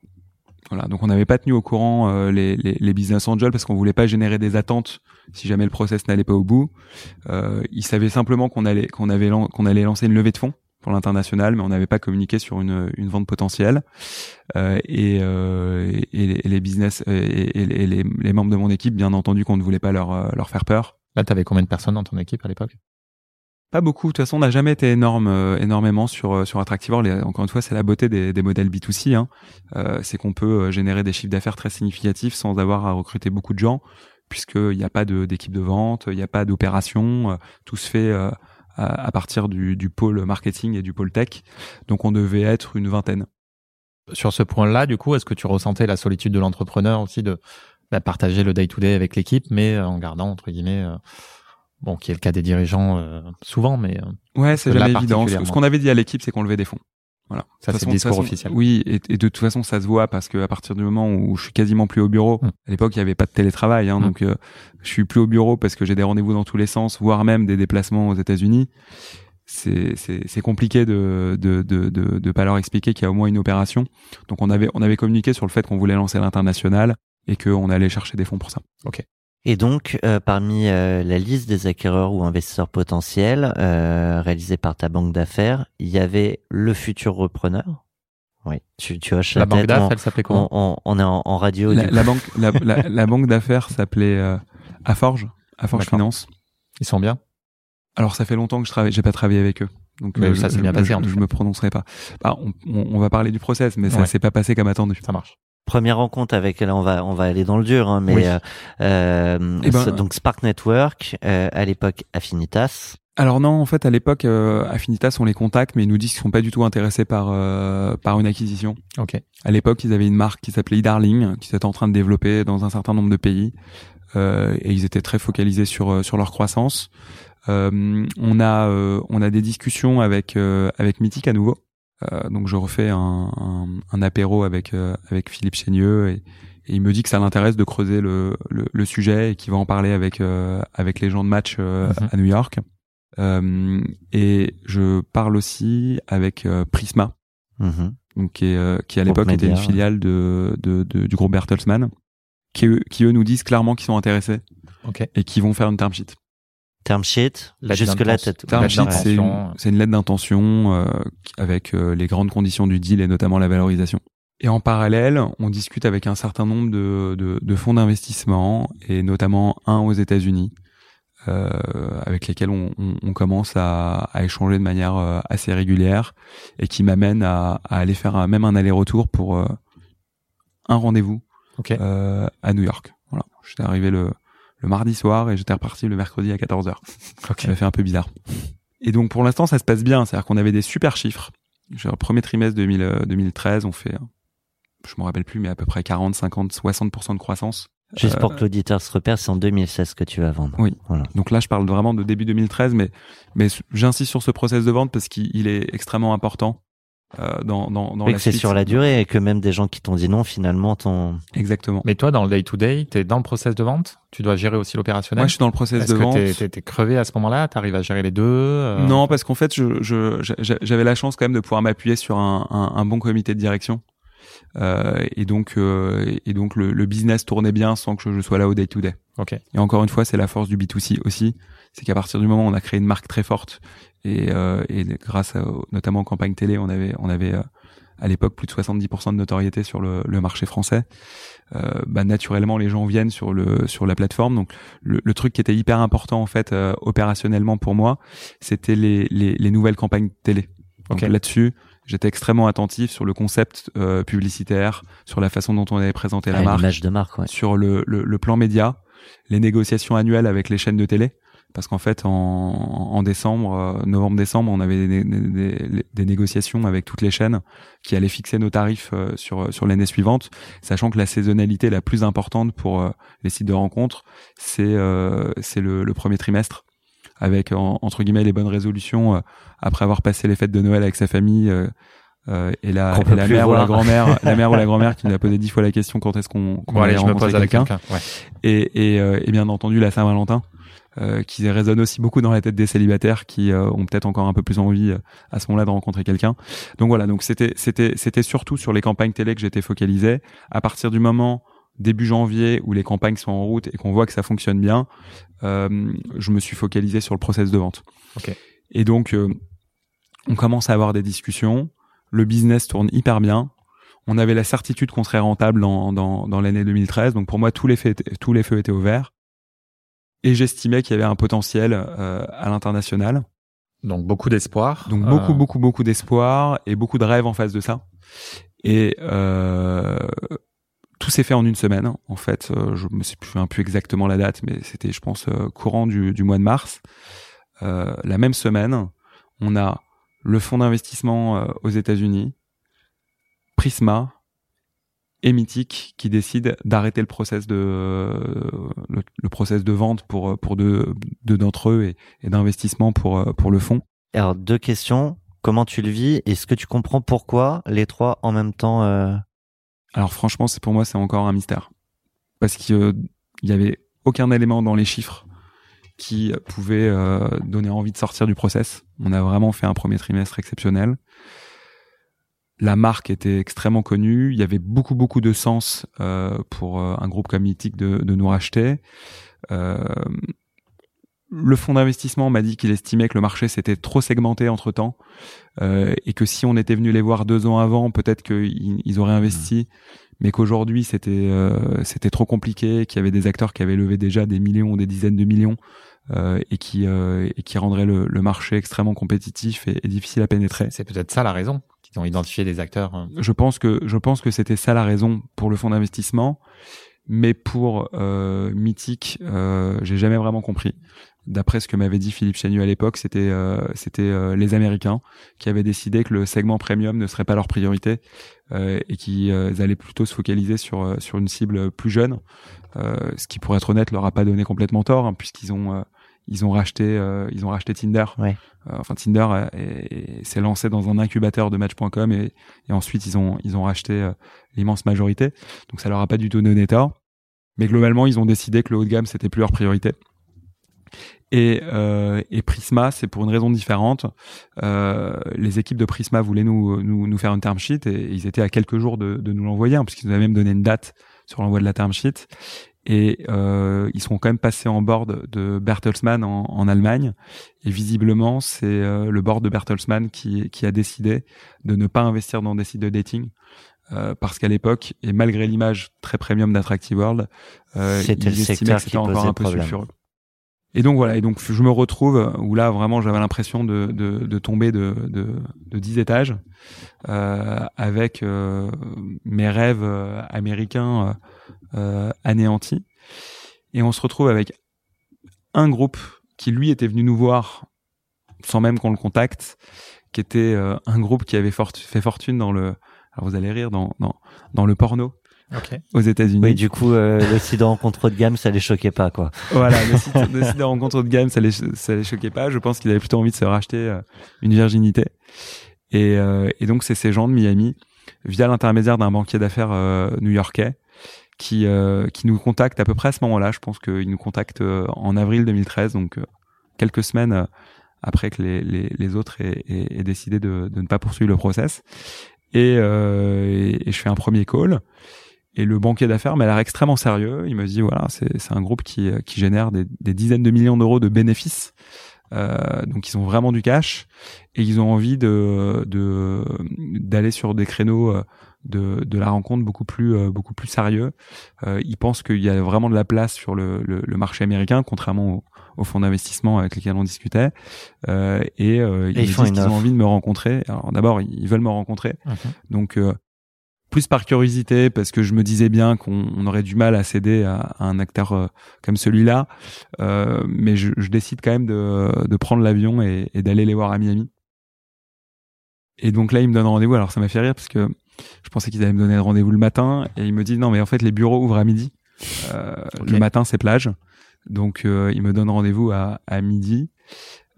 Voilà, donc on n'avait pas tenu au courant euh, les, les, les business angels parce qu'on voulait pas générer des attentes si jamais le process n'allait pas au bout. Euh, ils savaient simplement qu'on allait qu'on avait qu'on allait lancer une levée de fonds pour l'international, mais on n'avait pas communiqué sur une, une vente potentielle. Euh, et, euh, et, et les business et- et les, les membres de mon équipe, bien entendu, qu'on ne voulait pas leur euh, leur faire peur. Là, tu avais combien de personnes dans ton équipe à l'époque? Pas beaucoup. De toute façon, on n'a jamais été énorme, euh, énormément sur euh, sur Attractivore. Encore une fois, c'est la beauté des, des modèles B2C. Hein. Euh, c'est qu'on peut euh, générer des chiffres d'affaires très significatifs sans avoir à recruter beaucoup de gens, puisqu'il n'y a pas d'équipe de, vente, il n'y a pas d'opération. euh, tout se fait à, à partir du, du pôle marketing et du pôle tech. Donc, on devait être une vingtaine. Sur ce point-là, du coup, est-ce que tu ressentais la solitude de l'entrepreneur aussi de bah, partager le day-to-day avec l'équipe, mais en gardant, entre guillemets, bon, qui est le cas des dirigeants euh, souvent, mais euh, Ouais, c'est jamais évident. Ce, qu'on avait dit à l'équipe, c'est qu'on levait des fonds. Voilà. Ça, c'est le discours façon- officiel. Oui, et, et de toute façon, ça se voit parce que à partir du moment où je suis quasiment plus au bureau, Mm. à l'époque, il n'y avait pas de télétravail, hein, Mm. donc euh, je suis plus au bureau parce que j'ai des rendez-vous dans tous les sens, voire même des déplacements aux États-Unis. C'est compliqué de de de de, de pas leur expliquer qu'il y a au moins une opération. Donc on avait on avait communiqué sur le fait qu'on voulait lancer l'international et qu'on allait chercher des fonds pour ça. Et donc, euh, parmi euh, la liste des acquéreurs ou investisseurs potentiels euh, réalisée par ta banque d'affaires, il y avait le futur repreneur. Oui, tu, tu hoches La la, banque tête. d'AF, on, elle s'appelait comment? on, on- on est en, en radio. La, du la banque, la, la- la banque d'affaires s'appelait euh, Aforge, Aforge D'accord. Finance. Ils sont bien? Alors ça fait longtemps que je travaille, j'ai pas travaillé avec eux. Donc Mais euh, ça s'est bien je- passé, en Je, tout je me prononcerai pas. Bah, on, on, on va parler du process, mais ça Ouais. s'est pas passé comme attendu. Ça marche. Première rencontre avec, là on va, on va aller dans le dur, hein, mais Oui. euh, euh, Eh ben, donc Spark Network, euh, à l'époque Affinitas. Alors non, en fait, à l'époque, euh, Affinitas, on les contacte, mais ils nous disent qu'ils sont pas du tout intéressés par euh, par une acquisition. Ok. À l'époque, ils avaient une marque qui s'appelait eDarling, qui s'était en train de développer dans un certain nombre de pays, euh, et ils étaient très focalisés sur euh, sur leur croissance. Euh, on a euh, on a des discussions avec euh, avec Mythic à nouveau. Euh, donc je refais un, un, un apéro avec euh, avec Philippe Chénieux et, et il me dit que ça l'intéresse de creuser le, le, le sujet et qu'il va en parler avec euh, avec les gens de match euh, Mhm. à New York. Euh, et je parle aussi avec Prisma, Mhm. donc qui, est, euh, qui à l'époque était une filiale de, de, de- du groupe Bertelsmann, qui eux, qui eux nous disent clairement qu'ils sont intéressés Ok. et qui vont faire une term sheet. Term sheet. Lettre Jusque là, d'intention. t'as- Term Lettre sheet, c'est une, d'intention. c'est une lettre d'intention euh, avec euh, les grandes conditions du deal et notamment la valorisation. Et en parallèle, on discute avec un certain nombre de, de, de fonds d'investissement et notamment un aux États-Unis, euh, avec lesquels on, on, on commence à, à échanger de manière euh, assez régulière et qui m'amène à, à aller faire un- même un aller-retour pour euh, un rendez-vous Ok. euh, à New York. Voilà, j'étais arrivé le, le mardi soir et j'étais reparti le mercredi à 14h. Ok. Ça m'a fait un peu bizarre. Et donc pour l'instant ça se passe bien, c'est-à-dire qu'on avait des super chiffres. Genre, le premier trimestre 2000, euh, 2013, on fait, euh, je me rappelle plus, mais à peu près 40, 50, 60% de croissance. Juste Euh, pour que l'auditeur se repère, c'est en 2016 que tu vas vendre. Oui. Voilà. Donc là, je parle vraiment de début 2013, mais, mais j'insiste sur ce process de vente parce qu'il il est extrêmement important euh, dans, dans, dans Oui, la que c'est sur la durée et que même des gens qui t'ont dit non, finalement, t'ont. Exactement. Mais toi, dans le day-to-day, tu es dans le process de vente? Tu dois gérer aussi l'opérationnel? Moi, je suis dans le process Est-ce de que vente. t'es- t'es t'es crevé à ce moment-là? Tu arrives à gérer les deux euh, Non, parce qu'en fait, je, je, j'a- j'avais la chance quand même de pouvoir m'appuyer sur un, un, un bon comité de direction. Euh, et donc, euh, et donc le, le business tournait bien sans que je sois là au day to day. Ok. Et encore une fois, c'est la force du B2C aussi, c'est qu'à partir du moment où on a créé une marque très forte et, euh, et grâce à, notamment aux campagnes télé, on avait, on avait euh, à l'époque plus de 70% de notoriété sur le, le marché français. Euh, bah, naturellement, les gens viennent sur le sur la plateforme. Donc, le, le truc qui était hyper important en fait euh, opérationnellement pour moi, c'était les, les, les nouvelles campagnes télé. Donc Ok. là-dessus, j'étais extrêmement attentif sur le concept euh, publicitaire, sur la façon dont on avait présenté la Ah, marque, de marque, ouais. sur le, le, le plan média, les négociations annuelles avec les chaînes de télé. Parce qu'en fait, en, en décembre, euh, novembre-décembre, on avait des, des, des- des négociations avec toutes les chaînes qui allaient fixer nos tarifs euh, sur, sur l'année suivante, sachant que la saisonnalité la plus importante pour euh, les sites de rencontres, c'est euh, c'est le, le premier trimestre, avec en- entre guillemets les bonnes résolutions euh, après avoir passé les fêtes de Noël avec sa famille. euh, euh, et la, et la mère ou la grand-mère, la mère ou la grand-mère qui nous a posé dix fois la question quand est-ce qu'on qu'on Bon, allait je me rencontrer pose quelqu'un quelqu'un. Ouais. et, et, euh, et bien entendu la Saint-Valentin euh, qui résonne aussi beaucoup dans la tête des célibataires qui euh, ont peut-être encore un peu plus envie euh, à ce moment-là de rencontrer quelqu'un. Donc voilà, donc c'était c'était c'était surtout sur les campagnes télé que j'étais focalisé. À partir du moment début janvier où les campagnes sont en route et qu'on voit que ça fonctionne bien, euh, je me suis focalisé sur le process de vente. Ok. Et donc euh, on commence à avoir des discussions, le business tourne hyper bien. On avait la certitude qu'on serait rentable dans, dans, dans l'année 2013. Donc pour moi, tous les, feux étaient, tous les feux étaient ouverts. Et j'estimais qu'il y avait un potentiel euh, à l'international. Donc beaucoup d'espoir. Donc Euh, beaucoup, beaucoup, beaucoup d'espoir et beaucoup de rêves en face de ça. Et euh, tout s'est fait en une semaine. En fait, je me souviens plus exactement la date, mais c'était, je pense, courant du, du mois de mars. Euh, la même semaine, on a le fonds d'investissement aux États-Unis, Prisma et Mythic qui décident d'arrêter le process de le, le process de vente pour pour deux, d'entre eux et, et d'investissement pour euh, pour le fonds. Alors, deux questions. Comment tu le vis? Est-ce que tu comprends pourquoi les trois en même temps euh, Alors franchement, c'est pour moi c'est encore un mystère parce qu'il euh, y avait aucun élément dans les chiffres qui pouvait euh, donner envie de sortir du process. On a vraiment fait un premier trimestre exceptionnel. La marque était extrêmement connue. Il y avait beaucoup beaucoup de sens euh, pour euh, un groupe comme Mythic de, de nous racheter. Euh, le fonds d'investissement m'a dit qu'il estimait que le marché s'était trop segmenté entre temps euh, et que si on était venu les voir deux ans avant, peut-être qu'ils ils auraient investi, mais qu'aujourd'hui c'était euh, c'était trop compliqué, qu'il y avait des acteurs qui avaient levé déjà des millions ou des dizaines de millions euh, et qui euh, et qui rendraient le, le, marché extrêmement compétitif et, et difficile à pénétrer. C'est peut-être ça la raison ont identifié des acteurs. euh. Je pense que je pense que c'était ça la raison pour le fonds d'investissement, mais pour euh, Mythic, euh, j'ai jamais vraiment compris. D'après ce que m'avait dit Philippe Chenu à l'époque, c'était c'était les Américains qui avaient décidé que le segment premium ne serait pas leur priorité et qui allaient plutôt se focaliser sur sur une cible plus jeune, ce qui pour être honnête leur a pas donné complètement tort hein, puisqu'ils ont ils ont racheté euh, ils ont racheté Tinder. Ouais. Euh, enfin Tinder euh, est- est- s'est lancé dans un incubateur de Match.com et, et ensuite ils ont ils ont racheté euh, l'immense majorité. Donc ça leur a pas du tout donné tort. Mais globalement, ils ont décidé que le haut de gamme c'était plus leur priorité. Et, euh, et Prisma, c'est pour une raison différente. Euh, les équipes de Prisma voulaient nous, nous, nous faire une term sheet et ils étaient à quelques jours de, de nous l'envoyer, hein, puisqu'ils nous avaient même donné une date sur l'envoi de la term sheet. Et euh, ils sont quand même passés en board de Bertelsmann en, en Allemagne. Et visiblement, c'est euh, le board de Bertelsmann qui, qui a décidé de ne pas investir dans des sites de dating. Euh, parce qu'à l'époque, et malgré l'image très premium d'Attractive World, euh, C'était ils le estimaient que c'était encore un peu problème. sulfureux. Et donc voilà, et donc je me retrouve où là vraiment j'avais l'impression de, de, de tomber de, de, de 10 étages euh, avec euh, mes rêves euh, américains euh, anéantis. Et on se retrouve avec un groupe qui lui était venu nous voir sans même qu'on le contacte, qui était euh, un groupe qui avait fort- fait fortune dans le, alors vous allez rire, dans, dans, dans le porno Ok. aux États-Unis. Oui, du coup, euh, le site de rencontre de gamme, ça les choquait pas, quoi. Voilà, le site, le site de rencontre de gamme, ça les, ça les choquait pas. Je pense qu'ils avaient plutôt envie de se racheter euh, une virginité. Et, euh, et donc, c'est ces gens de Miami, via l'intermédiaire d'un banquier d'affaires euh, new-yorkais, qui, euh, qui nous contactent à peu près à ce moment-là. Je pense qu'ils nous contactent euh, en avril 2013, donc euh, quelques semaines euh, après que les, les, les autres aient, aient- aient décidé de, de ne pas poursuivre le process. Et, euh, et, je fais un premier call. Et le banquier d'affaires m'a l'air extrêmement sérieux. Il me dit voilà, c'est un groupe qui, qui génère des, des dizaines de millions d'euros de bénéfices. Euh, donc ils ont vraiment du cash et ils ont envie de de d'aller sur des créneaux de, de la rencontre beaucoup plus euh, beaucoup plus sérieux. Euh, ils pensent qu'il y a vraiment de la place sur le, le, le marché américain, contrairement aux, aux fonds d'investissement avec lesquels on discutait. Euh, et euh, ils, ils font disent qu'ils ont envie de me rencontrer. Alors d'abord, ils veulent me rencontrer. Mhm. Donc euh, plus par curiosité parce que je me disais bien qu'on on aurait du mal à céder à, à un acteur euh, comme celui-là, Euh, mais je, je décide quand même de, de prendre l'avion et, et d'aller les voir à Miami. Et donc là, ils me donnent rendez-vous. Alors ça m'a fait rire parce que je pensais qu'ils allaient me donner le rendez-vous le matin et ils me disent non mais en fait les bureaux ouvrent à midi. Euh. Le matin c'est plage, donc euh, ils me donnent rendez-vous à, à midi.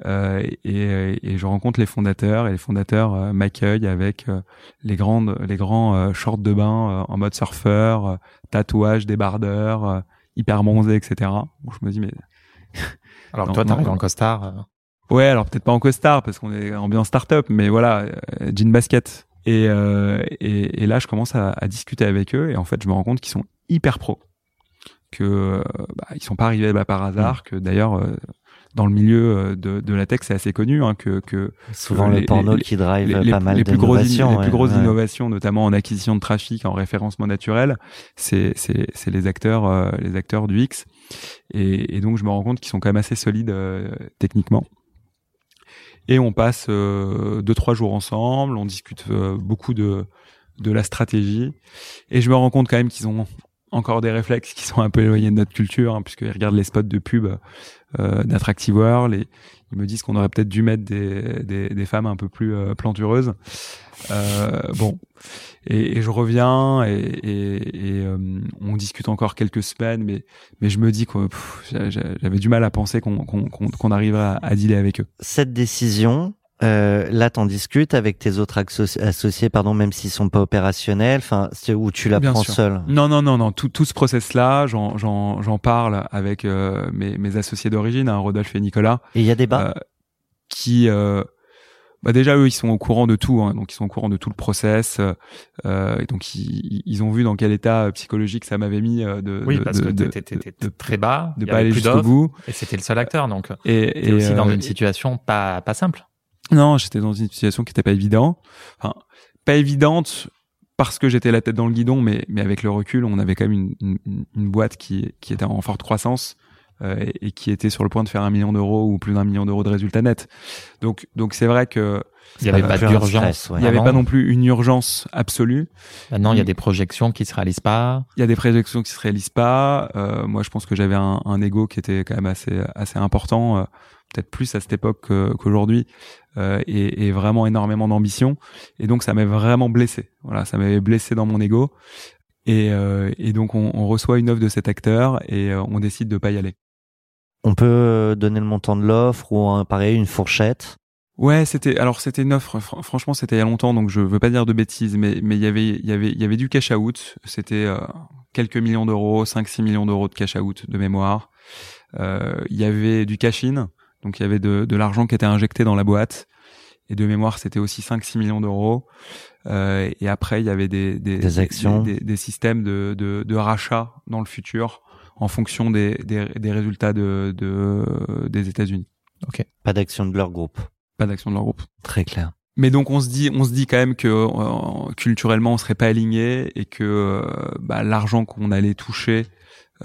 Euh, et, et je rencontre les fondateurs et les fondateurs euh, m'accueillent avec euh, les grandes les grands euh, shorts de bain euh, en mode surfeur tatouage débardeur euh, hyper bronzé etc bon, je me dis mais Alors Non, toi, t'arrives en costard. ouais alors peut-être pas en costard parce qu'on est ambiance start-up mais voilà jean basket et, euh, et et là je commence à, à discuter avec eux et en fait je me rends compte qu'ils sont hyper pros que euh, bah, ils sont pas arrivés là par hasard que d'ailleurs euh, dans le milieu euh, de, de la tech c'est assez connu hein, que que Souvent les- le porno les- qui drive les, pas mal les plus grosses, in- les plus grosses ouais. innovations, notamment en acquisition de trafic, en référencement naturel, c'est c'est c'est les acteurs euh, les acteurs du X. Et, et donc je me rends compte qu'ils sont quand même assez solides euh, techniquement. Et on passe euh, deux trois jours ensemble, on discute euh, beaucoup de de la stratégie. Et je me rends compte quand même qu'ils ont encore des réflexes qui sont un peu éloignés de notre culture, hein, puisqu'ils regardent les spots de pub euh, d'Attractive World et ils me disent qu'on aurait peut-être dû mettre des, des, des femmes un peu plus euh, plantureuses. Euh, bon, et, et je reviens et, et, et, euh, on discute encore quelques semaines, mais mais je me dis que j'avais du mal à penser qu'on qu'on qu'on qu'on arriverait à, à dealer avec eux. Cette décision, euh, là, t'en discutes avec tes autres asso- associés, pardon, même s'ils sont pas opérationnels, enfin, c'est où tu la Bien prends sûr. seul. Non, non, non, non. Tout, tout ce process-là, j'en, j'en, j'en parle avec euh, mes, mes associés d'origine, hein, Rodolphe et Nicolas. Et il y a des bas? euh, qui euh, bah déjà eux ils sont au courant de tout, hein, donc ils sont au courant de tout le process, euh, et donc ils, ils, ont vu dans quel état psychologique ça m'avait mis euh, de oui de, parce de, que de, t'étais très bas, de pas aller jusqu'au bout, et c'était le seul acteur donc et, et aussi dans euh, une situation pas pas simple. Non, j'étais dans une situation qui était pas évidente, enfin pas évidente parce que j'étais la tête dans le guidon, mais mais avec le recul, on avait quand même une, une, une boîte qui qui était en forte croissance euh, et, et, qui était sur le point de faire un million d'euros ou plus d'un million d'euros de résultats nets. Donc, donc c'est vrai que il n'y avait pas d'urgence. Il n'y avait pas non plus une urgence absolue. Maintenant, il y a des projections qui se réalisent pas. Il y a des projections qui se réalisent pas. Euh, moi, je pense que j'avais un, un ego qui était quand même assez assez important, euh, peut-être plus à cette époque qu'aujourd'hui, euh, et, et, vraiment énormément d'ambition. Et donc, ça m'avait vraiment blessé. Voilà, ça m'avait blessé dans mon ego. Et, euh, et donc, on, on, reçoit une offre de cet acteur et euh, on décide de pas y aller. On peut donner le montant de l'offre ou un, pareil une fourchette? Ouais, c'était alors c'était une offre. Fr franchement, c'était il y a longtemps, donc je veux pas dire de bêtises, mais mais il y avait il y avait il y avait du cash out. C'était euh, quelques millions d'euros, 5-6 millions d'euros de cash out de mémoire. Euh, il y avait du cash in, donc il y avait de, de l'argent qui était injecté dans la boîte. Et de mémoire, c'était aussi 5-6 millions d'euros. Euh, et après, il y avait des des, des actions, des, des, des systèmes de, de, de rachat dans le futur en fonction des, des, des résultats de, de, des États-Unis. Ok. Pas d'action de leur groupe. Pas d'action de leur groupe. Très clair. Mais donc on se dit, on se dit quand même que euh, culturellement on serait pas aligné et que euh, bah, l'argent qu'on allait toucher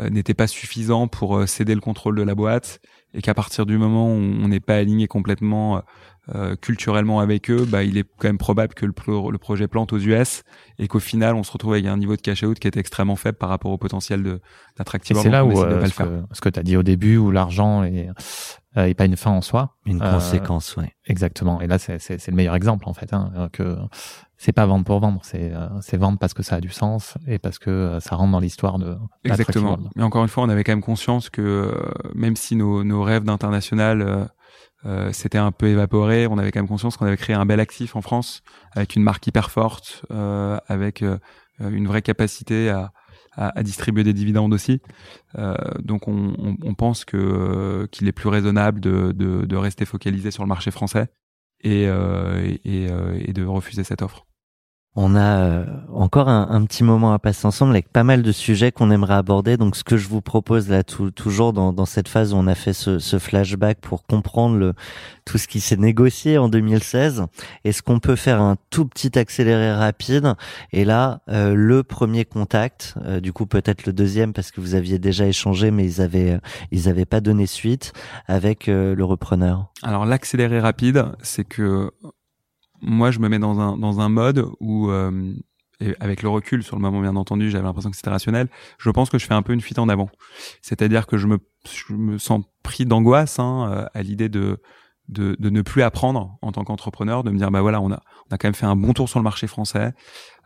euh, n'était pas suffisant pour euh, céder le contrôle de la boîte et qu'à partir du moment où on n'est pas aligné complètement euh, culturellement avec eux, bah, il est quand même probable que le, pro le, projet plante aux US et qu'au final, on se retrouve avec un niveau de cash out qui est extrêmement faible par rapport au potentiel d'attractivité. C'est là où euh, ce, que, ce que tu as dit au début, où l'argent est, euh, est pas une fin en soi. Une conséquence, oui. Exactement. Et là, c'est le meilleur exemple en fait, hein, que c'est pas vendre pour vendre, c'est c'est vendre parce que ça a du sens et parce que ça rentre dans l'histoire de. Exactement. Mais encore une fois, on avait quand même conscience que même si nos, nos rêves d'international euh, c'était un peu évaporé. On avait quand même conscience qu'on avait créé un bel actif en France avec une marque hyper forte, euh, avec euh, une vraie capacité à, distribuer des dividendes aussi. Donc on, pense qu'il est plus raisonnable de, rester focalisé sur le marché français et de refuser cette offre. On a euh, encore un, petit moment à passer ensemble avec pas mal de sujets qu'on aimerait aborder. Donc, ce que je vous propose là, toujours dans, dans, cette phase où on a fait ce, ce flashback pour comprendre le, tout ce qui s'est négocié en 2016, est-ce qu'on peut faire un tout petit accéléré rapide? Et là, euh, le premier contact, euh, du coup peut-être le deuxième parce que vous aviez déjà échangé, mais ils avaient ils avaient pas donné suite avec le repreneur. Alors l'accéléré rapide, c'est que moi, je me mets dans un, dans un mode où, euh, avec le recul sur le moment, bien entendu, j'avais l'impression que c'était rationnel. Je pense que je fais un peu une fuite en avant. C'est-à-dire que je me, je me sens pris d'angoisse hein, euh, à l'idée de, de, de, ne plus apprendre en tant qu'entrepreneur, de me dire, bah voilà, on a, on a quand même fait un bon tour sur le marché français.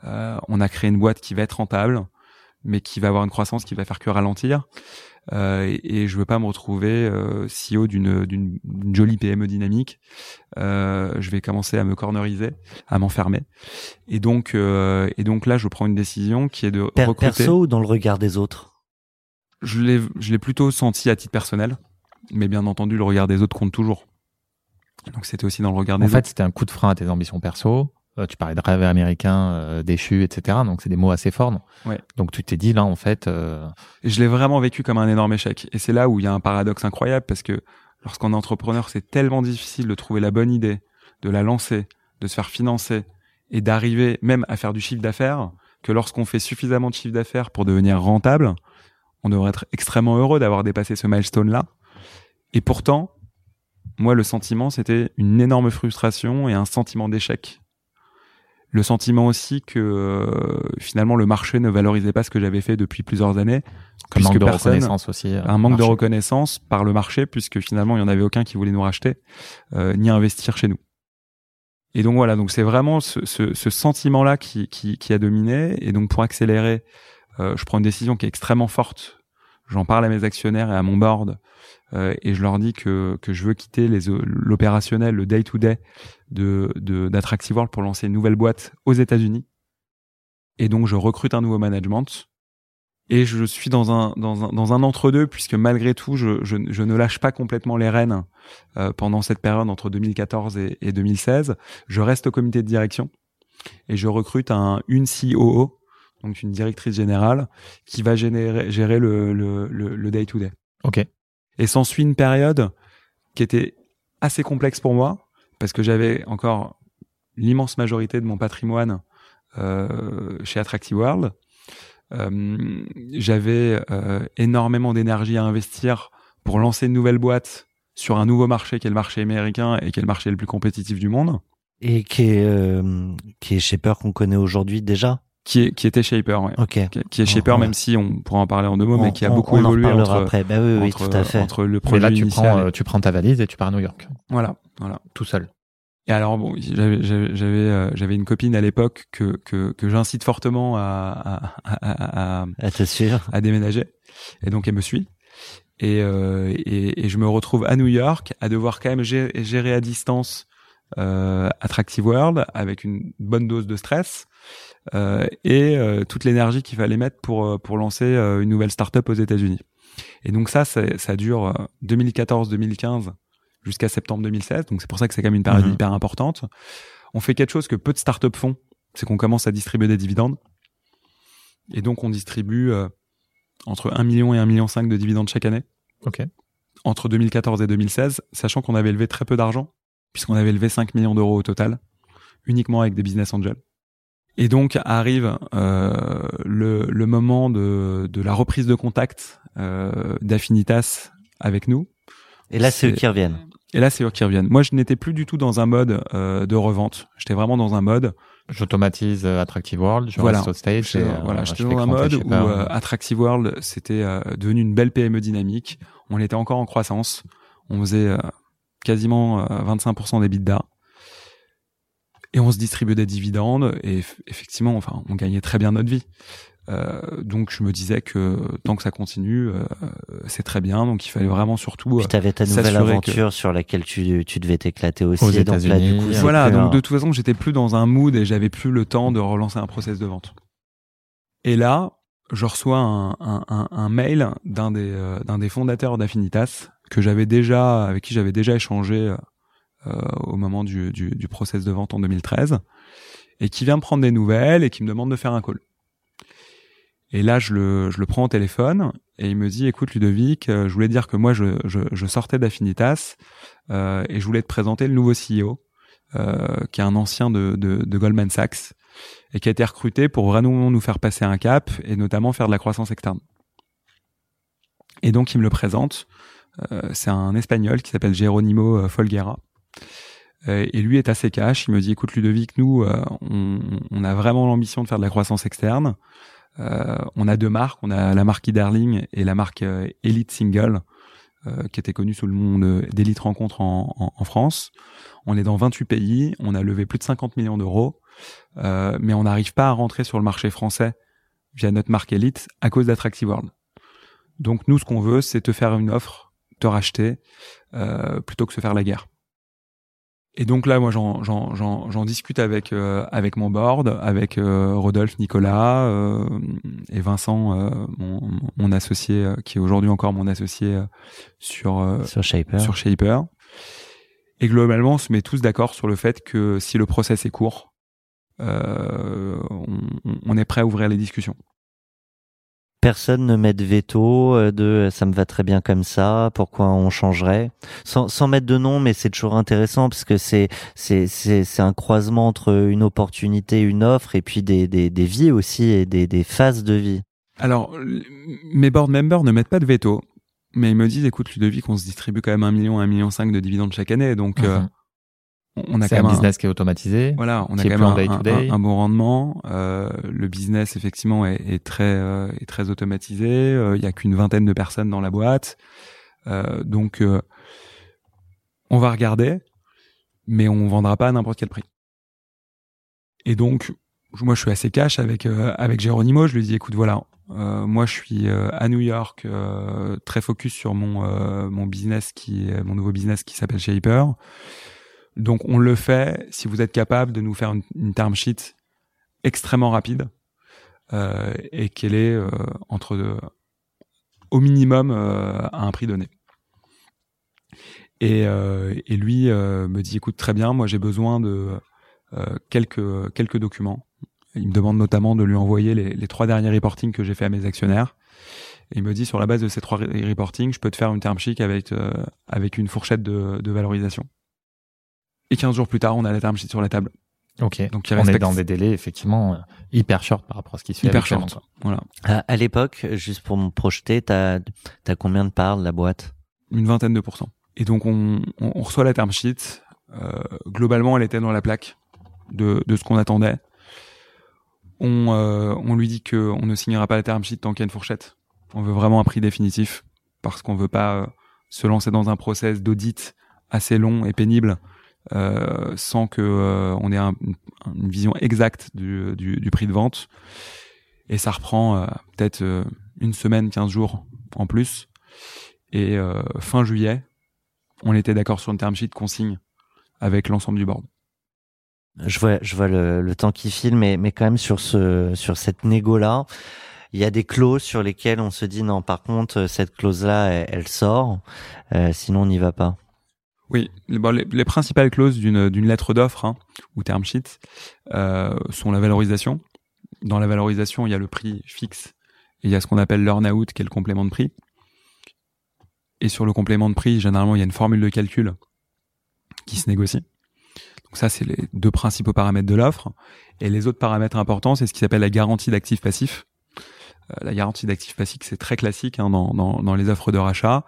Euh, on a créé une boîte qui va être rentable, mais qui va avoir une croissance qui va faire que ralentir. Euh, et, et, je veux pas me retrouver euh, CEO d'une d'une jolie PME dynamique. Euh, je vais commencer à me corneriser, à m'enfermer. Et donc euh, et donc là, je prends une décision qui est de per recruter. Perso ou dans le regard des autres? Je l'ai je l'ai plutôt senti à titre personnel, mais bien entendu, le regard des autres compte toujours. Donc c'était aussi dans le regard des en autres. En fait, c'était un coup de frein à tes ambitions perso tu parlais de rêve américain, euh, déchu, etc. Donc c'est des mots assez forts. Non? Ouais. Donc tu t'es dit là en fait. Euh... Je l'ai vraiment vécu comme un énorme échec. Et c'est là où il y a un paradoxe incroyable parce que lorsqu'on est entrepreneur, c'est tellement difficile de trouver la bonne idée, de la lancer, de se faire financer et d'arriver même à faire du chiffre d'affaires que lorsqu'on fait suffisamment de chiffre d'affaires pour devenir rentable, on devrait être extrêmement heureux d'avoir dépassé ce milestone là. Et pourtant, moi, le sentiment, c'était une énorme frustration et un sentiment d'échec le sentiment aussi que euh, finalement le marché ne valorisait pas ce que j'avais fait depuis plusieurs années. Un manque de reconnaissance aussi. Euh, un manque marché. de reconnaissance par le marché puisque finalement il n'y en avait aucun qui voulait nous racheter euh, ni investir chez nous. Et donc voilà, donc c'est vraiment ce, ce, ce sentiment-là qui, qui, qui, a dominé. Et donc pour accélérer, euh, je prends une décision qui est extrêmement forte. J'en parle à mes actionnaires et à mon board euh, et je leur dis que, que je veux quitter l'opérationnel, le day-to-day d'Attractive World pour lancer une nouvelle boîte aux États-Unis. Et donc, je recrute un nouveau management Et je suis dans un dans un dans un entre deux puisque malgré tout, je, je, je ne lâche pas complètement les rênes euh, pendant cette période entre 2014 et, et 2016. Je reste au comité de direction et je recrute un une COO, donc une directrice générale, qui va générer, gérer le le le day to day. Ok. Et s'ensuit une période qui était assez complexe pour moi parce que j'avais encore l'immense majorité de mon patrimoine euh, chez Attractive World. Euh, j'avais euh, énormément d'énergie à investir pour lancer une nouvelle boîte sur un nouveau marché qui est le marché américain et qui est le marché le plus compétitif du monde. Et qui est, euh, qui est Shaper qu'on connaît aujourd'hui déjà? Qui, est, qui était Shaper, ouais. Ok. Qui, qui est Shaper, même si on pourra en parler en deux mots, mais qui a on- beaucoup on en évolué entre, après. Bah oui, oui, entre, tout à fait. entre le Mais projet là, tu initial. prends, et- tu prends ta valise et tu pars à New York, Voilà, voilà. tout seul. Et alors bon, j'avais j'avais j'avais euh, j'avais une copine à l'époque que que, que j'incite fortement à à, à, à, À te suivre. à déménager, et donc elle me suit. Et, euh, et et je me retrouve à New York à devoir quand même gérer, gérer à distance euh, Attractive World avec une bonne dose de stress euh, et euh, toute l'énergie qu'il fallait mettre pour euh, pour lancer euh, une nouvelle startup aux États-Unis. Et donc ça, ça, dure 2014-2015 jusqu'à septembre 2016. Donc c'est pour ça que c'est quand même une période Mhm. hyper importante. On fait quelque chose que peu de startups font, c'est qu'on commence à distribuer des dividendes. Et donc on distribue euh, entre 1 million et 1 million 5 de dividendes chaque année Ok. entre 2014 et 2016, sachant qu'on avait levé très peu d'argent, puisqu'on avait levé 5 millions d'euros au total, uniquement avec des business angels. Et donc arrive euh, le, le moment de, de la reprise de contact euh, d'Affinitas avec nous. Et là, c'est eux qui reviennent. Et là, c'est eux qui reviennent. Moi, je n'étais plus du tout dans un mode euh, de revente. J'étais vraiment dans un mode J'automatise Attractive World, je Voilà. reste au stage. J'étais et, euh, voilà, je j'étais fais dans un mode où euh, Attractive World, c'était euh, devenu une belle PME dynamique. On était encore en croissance. On faisait euh, quasiment euh, 25% des bidas. Et on se distribuait des dividendes. Et eff- effectivement, enfin, on gagnait très bien notre vie. Euh, donc je me disais que tant que ça continue, euh, c'est très bien. Donc il fallait vraiment surtout Puis t'avais ta nouvelle aventure sur laquelle tu, tu devais t'éclater aussi. Aux donc là, du États-Unis, coup, euh, voilà, donc un- de toute façon, j'étais plus dans un mood et j'avais plus le temps de relancer un process de vente. Et là, je reçois un, un, un, un mail d'un des, euh, d'un des fondateurs d'Affinitas que j'avais déjà, avec qui j'avais déjà échangé euh, au moment du, du, du process de vente en 2013 et qui vient me prendre des nouvelles et qui me demande de faire un call. Et là, je le, je le prends au téléphone et il me dit, écoute Ludovic, euh, je voulais dire que moi, je, je, je sortais d'Affinitas euh, et je voulais te présenter le nouveau CEO, euh, qui est un ancien de, de, de Goldman Sachs et qui a été recruté pour vraiment nous faire passer un cap et notamment faire de la croissance externe. Et donc, il me le présente. Euh, c'est un Espagnol qui s'appelle Geronimo euh, Folguera. Euh, et lui est assez cash. Il me dit, écoute Ludovic, nous, on, on a vraiment l'ambition de faire de la croissance externe. Euh, on a deux marques. On a la marque e-Darling et la marque Elite Single, euh, qui était connue sous le nom de- d'Elite Rencontre en, en, France. On est dans 28 pays. On a levé plus de 50 millions d'euros. Mais on n'arrive pas à rentrer sur le marché français via notre marque Elite à cause d'Attractive World. Donc nous, ce qu'on veut, c'est te faire une offre, te racheter, euh, plutôt que se faire la guerre. Et donc là, moi, j'en, discute avec euh, avec mon board, avec euh, Rodolphe, Nicolas et Vincent, mon, mon associé, qui est aujourd'hui encore mon associé sur sur Shaper. sur Shaper. Et globalement, on se met tous d'accord sur le fait que si le process est court, on, on est prêt à ouvrir les discussions. Personne ne met de veto euh, de ça me va très bien comme ça, pourquoi on changerait? Sans, sans mettre de nom, mais c'est toujours intéressant parce que c'est c'est c'est c'est un croisement entre une opportunité, une offre et puis des des, des vies aussi et des des phases de vie. Alors, mes board members ne mettent pas de veto, mais ils me disent, écoute, Ludovic, on se distribue quand même un million, un million cinq de dividendes chaque année, donc euh, Mhm. On a quand un même un- business qui est automatisé. Voilà, on a quand même un, bon rendement. Euh, le business, effectivement, est, est très euh, est très automatisé. Euh, Il y a qu'une vingtaine de personnes dans la boîte, Euh, donc euh, on va regarder, mais on vendra pas à n'importe quel prix. Et donc, moi, je suis assez cash avec euh, avec Geronimo. Je lui dis, écoute, voilà, euh, moi, je suis euh, à New York, euh, très focus sur mon euh, mon business qui est mon nouveau business qui s'appelle Shaper. Donc on le fait si vous êtes capable de nous faire une, term sheet extrêmement rapide euh, et qu'elle est euh, entre euh, au minimum à un prix donné. Et, lui me dit écoute très bien, moi j'ai besoin de quelques quelques documents. Il me demande notamment de lui envoyer les, trois derniers reportings que j'ai fait à mes actionnaires. Et il me dit sur la base de ces trois reportings, je peux te faire une term sheet avec avec une fourchette de valorisation. Et 15 jours plus tard, on a la term sheet sur la table. Ok. Donc on est dans des délais effectivement euh, hyper short par rapport à ce qui se fait. Hyper short. Voilà. À, l'époque, juste pour me projeter, t'as as combien de parts de la boîte? Une vingtaine de pourcents. Et donc on, on, reçoit la term sheet. Euh, globalement, elle était dans la plaque de, de ce qu'on attendait. On, euh, on lui dit que on ne signera pas la term sheet tant qu'il y a une fourchette. On veut vraiment un prix définitif parce qu'on veut pas euh, se lancer dans un process d'audit assez long et pénible euh, sans que euh, on ait une vision exacte du, du, prix de vente. Et ça reprend euh, peut-être une semaine, 15 jours en plus. Et fin juillet, on était d'accord sur une term sheet qu'on signe avec l'ensemble du board. Je vois, je vois le, le, temps qui file, mais, mais quand même sur ce, sur cette négo là, il y a des clauses sur lesquelles on se dit non, par contre cette clause là, elle, elle sort, euh, sinon on n'y va pas. Oui, les, les, principales clauses d'une lettre d'offre hein, ou term sheet euh, sont la valorisation. Dans la valorisation, il y a le prix fixe et il y a ce qu'on appelle l'earn-out, qui est le complément de prix. Et sur le complément de prix, généralement, il y a une formule de calcul qui se négocie. Donc ça, c'est les deux principaux paramètres de l'offre. Et les autres paramètres importants, c'est ce qui s'appelle la garantie d'actifs passifs. Euh, la garantie d'actifs passifs, c'est très classique hein, dans, dans, dans, les offres de rachat.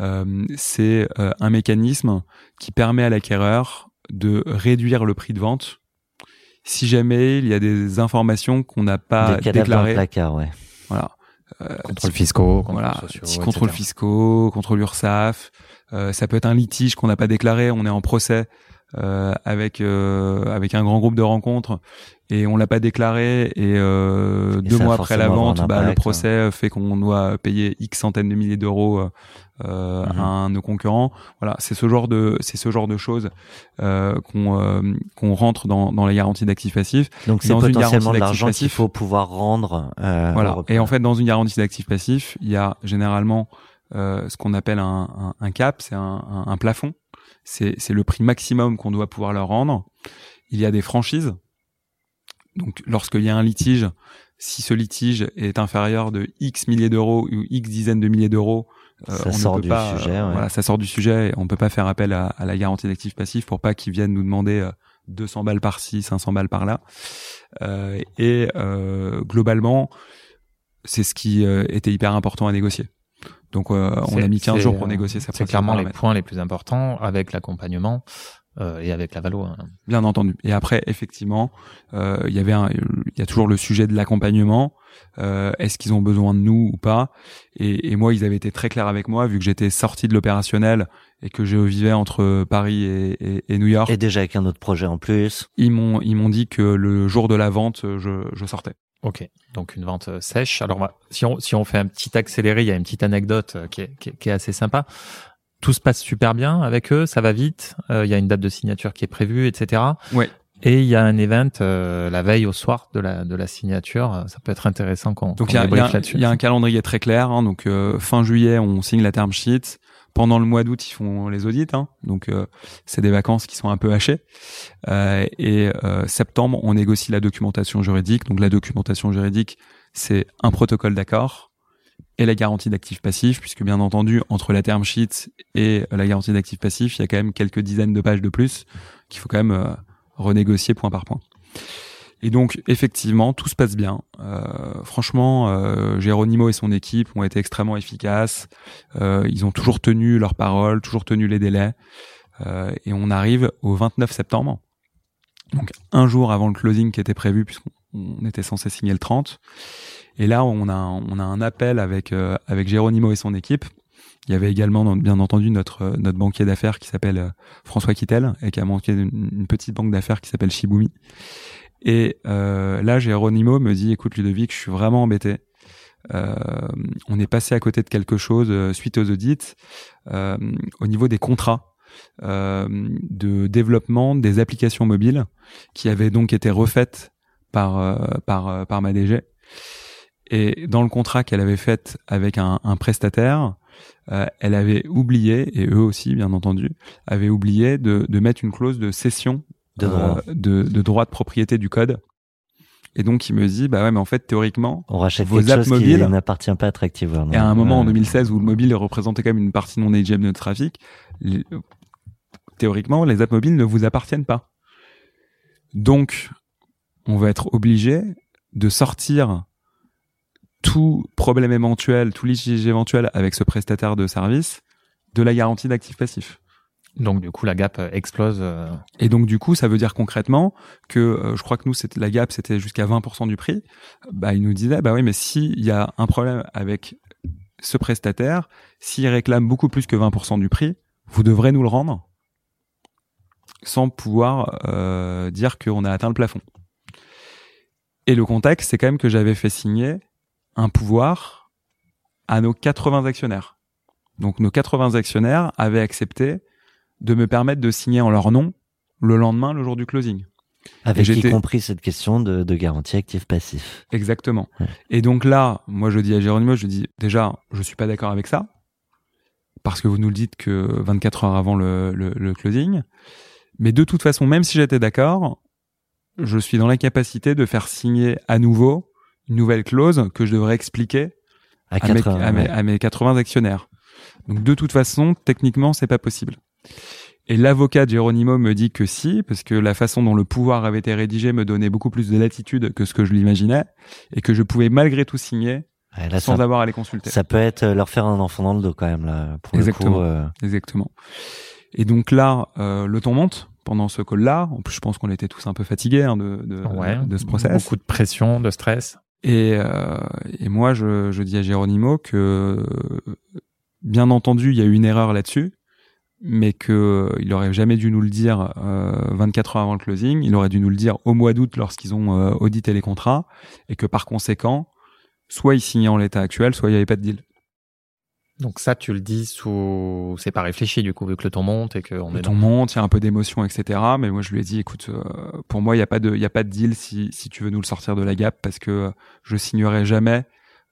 Euh, c'est euh, un mécanisme qui permet à l'acquéreur de réduire le prix de vente si jamais il y a des informations qu'on n'a pas déclarées. Placard, ouais. Voilà. Euh, contrôle fiscaux, voilà, sociaux, contrôles fiscaux, contrôle URSAF. Euh, ça peut être un litige qu'on n'a pas déclaré, on est en procès euh, avec avec un grand groupe de rencontres et on l'a pas déclaré et, euh, deux mois après la vente, bah, le procès fait qu'on doit payer x centaines de milliers d'euros euh, euh mhm. à nos concurrents. Voilà, c'est ce genre de c'est ce genre de choses euh, qu'on euh, qu'on rentre dans dans la garantie d'actifs passifs. Donc c'est potentiellement de l'argent qu'il faut pouvoir rendre. Euh, voilà. Et en fait, dans une garantie d'actifs passifs, il y a généralement ce qu'on appelle un, un, un cap, c'est un, un plafond. C'est le prix maximum qu'on doit pouvoir leur rendre. Il y a des franchises donc, lorsqu'il y a un litige, si ce litige est inférieur de X milliers d'euros ou X dizaines de milliers d'euros, euh, ça on sort ne peut du pas, sujet. Euh, voilà, ça sort du sujet. Et on peut pas faire appel à, à la garantie d'actifs passifs pour pas qu'ils viennent nous demander 200 euh, balles par-ci, 500 balles par-là. Euh, et globalement, c'est ce qui était hyper important à négocier. Donc, on a mis 15 jours pour négocier ça. C'est clairement les points les plus importants avec l'accompagnement. Euh, et avec la Valo. Hein. Bien entendu. Et après, effectivement, euh, il y avait, il y a toujours le sujet de l'accompagnement. Euh, Est-ce qu'ils ont besoin de nous ou pas? Et, et, moi, ils avaient été très clairs avec moi, vu que j'étais sorti de l'opérationnel et que je vivais entre Paris et, et, et, New York. Et déjà avec un autre projet en plus. Ils m'ont, ils m'ont dit que le jour de la vente, je, je sortais. Ok, donc une vente sèche. Alors, si on, si on fait un petit accéléré, il y a une petite anecdote qui est, qui est, qui est assez sympa tout se passe super bien avec eux, ça va vite. Euh, il y a une date de signature qui est prévue, etc. Ouais. Et il y a un event euh, la veille au soir de la de la signature. Ça peut être intéressant qu'on. Donc il y, a, y, y, a un calendrier très clair. Hein, donc euh, fin juillet, on signe la term sheet. Pendant le mois d'août, ils font les audits. Hein, donc c'est des vacances qui sont un peu hachées. et septembre, on négocie la documentation juridique. Donc la documentation juridique, c'est un protocole d'accord et la garantie d'actifs passifs, puisque bien entendu, entre la term sheet et la garantie d'actifs passifs, il y a quand même quelques dizaines de pages de plus qu'il faut quand même euh, renégocier point par point. Et donc, effectivement, tout se passe bien. Euh, franchement, euh, Géronimo et son équipe ont été extrêmement efficaces. Euh, ils ont toujours tenu leurs paroles, toujours tenu les délais. Euh, et on arrive au 29 septembre, donc un jour avant le closing qui était prévu, puisqu'on était censé signer le 30. Et là, on a, on a un appel avec, euh, avec Géronimo et son équipe. Il y avait également, bien entendu, notre, euh, notre banquier d'affaires qui s'appelle François Kittel et qui a monté une, petite banque d'affaires qui s'appelle Shibumi. Et euh, là, Géronimo me dit, écoute Ludovic, je suis vraiment embêté. Euh, on est passé à côté de quelque chose suite aux audits euh, au niveau des contrats de développement des applications mobiles qui avaient donc été refaites par par par ma DG Et dans le contrat qu'elle avait fait avec un, prestataire, euh, elle avait oublié, et eux aussi bien entendu, avaient oublié de, de mettre une clause de cession De droit. euh, de, de droit de propriété du code. Et donc il me dit, bah ouais, mais en fait théoriquement, On rachète Vos quelque apps chose qui mobiles. n'appartient pas à Tractivewear. et à un moment en Ouais. 2016 où le mobile représentait quand même une partie non négligeable de notre trafic, les- théoriquement les apps mobiles ne vous appartiennent pas. Donc on va être obligé de sortir tout problème éventuel, tout litige éventuel avec ce prestataire de service de la garantie d'actifs passifs. Donc du coup la gap euh, explose. euh, Et donc du coup, ça veut dire concrètement que euh, je crois que nous, c'était la gap, c'était jusqu'à 20% du prix. Bah, il nous disait, bah oui, mais s'il y a un problème avec ce prestataire, s'il réclame beaucoup plus que 20% du prix, vous devrez nous le rendre sans pouvoir euh, dire qu'on a atteint le plafond. Et le contexte, c'est quand même que j'avais fait signer un pouvoir à nos 80 actionnaires. Donc nos 80 actionnaires avaient accepté de me permettre de signer en leur nom le lendemain, le jour du closing. Avec y compris cette question de, de garantie actif-passif. Exactement. Ouais. Et donc là, moi je dis à Géronimo, je dis déjà, je suis pas d'accord avec ça, parce que vous nous le dites que 24 heures avant le, le, le closing. Mais de toute façon, même si j'étais d'accord, je suis dans l'incapacité de faire signer à nouveau une nouvelle clause que je devrais expliquer À à mes, 80, à mes- ouais. à mes 80 actionnaires. Donc de toute façon, techniquement, c'est pas possible. Et l'avocat de Geronimo me dit que si, parce que la façon dont le pouvoir avait été rédigé me donnait beaucoup plus de latitude que ce que je l'imaginais, et que je pouvais malgré tout signer Ouais, là, sans ça, avoir à les consulter. ça peut être euh, leur faire un enfant dans le dos quand même là. Pour Exactement. Le coup, euh, Exactement. Et donc là, euh, le ton monte pendant ce call-là. En plus, je pense qu'on était tous un peu fatigués hein, de, de, ouais. de ce process. Beaucoup de pression, de stress. Et, euh, et moi, je, je dis à Géronimo que, bien entendu, il y a eu une erreur là-dessus, mais que il aurait jamais dû nous le dire euh, 24 heures avant le closing. Il aurait dû nous le dire au mois d'août lorsqu'ils ont euh, audité les contrats, et que par conséquent, soit ils signaient en l'état actuel, soit il n'y avait pas de deal. Donc ça, tu le dis sous, c'est pas réfléchi du coup vu que le ton monte et qu'on Le est ton dans. monte, il y a un peu d'émotion, etc. Mais moi, je lui ai dit, écoute, euh, pour moi, il n'y a pas de, il y a pas de deal si, si tu veux nous le sortir de la gap, parce que euh, je signerai jamais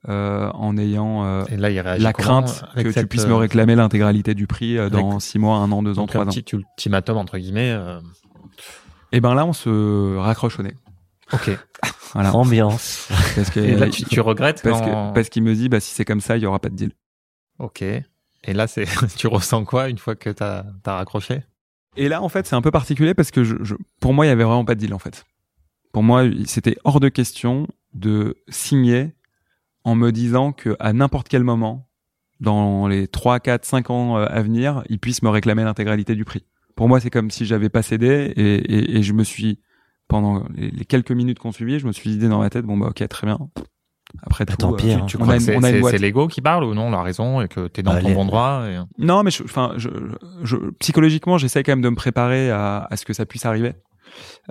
euh, en ayant euh, Et là, il réagit la crainte que tu cette, puisses euh, me réclamer l'intégralité du prix euh, dans avec- six mois, un an, deux ans, donc trois un ans. petit ultimatum entre guillemets. euh, Et ben là, on se raccroche au nez. Ok. Voilà. ambiance. Parce que, Et là, tu, tu regrettes parce quand- que, parce qu'il me dit, bah, si c'est comme ça, il y aura pas de deal. Ok. Et là, c'est, tu ressens quoi une fois que t'as, t'as raccroché? Et là, en fait, c'est un peu particulier parce que je, je- pour moi, il y avait vraiment pas de deal, en fait. Pour moi, c'était hors de question de signer en me disant que à n'importe quel moment, dans les 3, 4, 5 ans euh, à venir, ils puissent me réclamer l'intégralité du prix. Pour moi, c'est comme si j'avais pas cédé et, et, et je me suis, pendant les, les quelques minutes qu'on suivit, je me suis dit dans ma tête, bon, bah, ok, très bien. Après Bah, tout, tant pis, euh, hein. Tu on crois a que une, c'est, c'est- l'ego qui parle ou non La raison et que t'es dans Bah, ton bon droit et... Non, mais je, enfin, je, je, psychologiquement, j'essaie quand même de me préparer à, à ce que ça puisse arriver.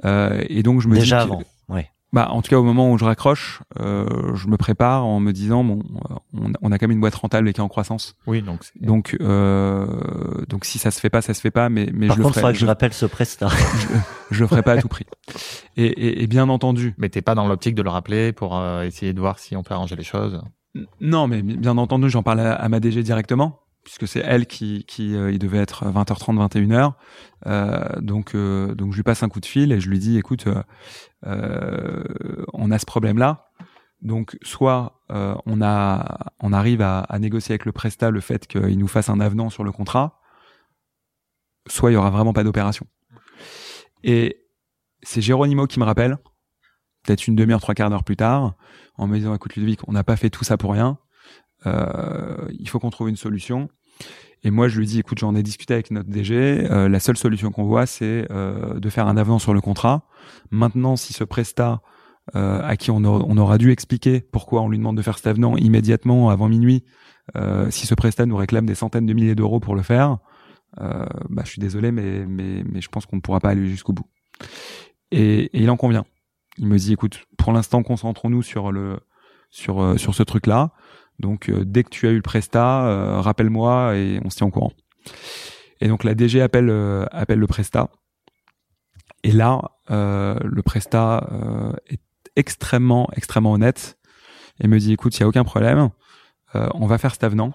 Euh, et donc, je me Déjà dis avant. Ouais. Bah, en tout cas, au moment où je raccroche, euh, je me prépare en me disant, bon, euh, on, on a quand même une boîte rentable et qui est en croissance. Oui, donc. Donc, euh, donc si ça se fait pas, ça se fait pas, mais, mais Par je, contre, il le faudra ferai, que je, je rappelle ce Presta. je le ferai pas à tout prix. Et, et, et bien entendu, Mais t'es pas dans l'optique de le rappeler pour euh, essayer de voir si on peut arranger les choses. Non, mais bien entendu, j'en parle à, à ma DG directement, puisque c'est elle qui, qui euh, il devait être 20h30, 21h. Euh, donc, euh, donc je lui passe un coup de fil et je lui dis, écoute, euh, euh, on a ce problème-là. Donc, soit on a, on arrive à, à négocier avec le Presta le fait qu'il nous fasse un avenant sur le contrat, soit il y aura vraiment pas d'opération. Et c'est Géronimo qui me rappelle, peut-être une demi-heure, trois quarts d'heure plus tard, en me disant écoute Ludovic, on n'a pas fait tout ça pour rien. Euh, il faut qu'on trouve une solution. Et moi, je lui dis écoute, j'en ai discuté avec notre DG. euh, la seule solution qu'on voit, c'est euh, de faire un avenant sur le contrat. Maintenant, si ce prestat euh, à qui on, aura- on aura dû expliquer pourquoi on lui demande de faire cet avenant immédiatement avant minuit, euh, si ce prestat nous réclame des centaines de milliers d'euros pour le faire, euh, bah, je suis désolé, mais, mais, mais je pense qu'on ne pourra pas aller jusqu'au bout. Et, et il en convient. Il me dit, écoute, pour l'instant, concentrons-nous sur le sur sur ce truc-là. Donc, euh, dès que tu as eu le Presta, euh, rappelle-moi et on se tient au courant. Et donc, la DG appelle euh, appelle le Presta. Et là, euh, le Presta euh, est extrêmement extrêmement honnête et me dit écoute, il y a aucun problème, euh, on va faire cet avenant.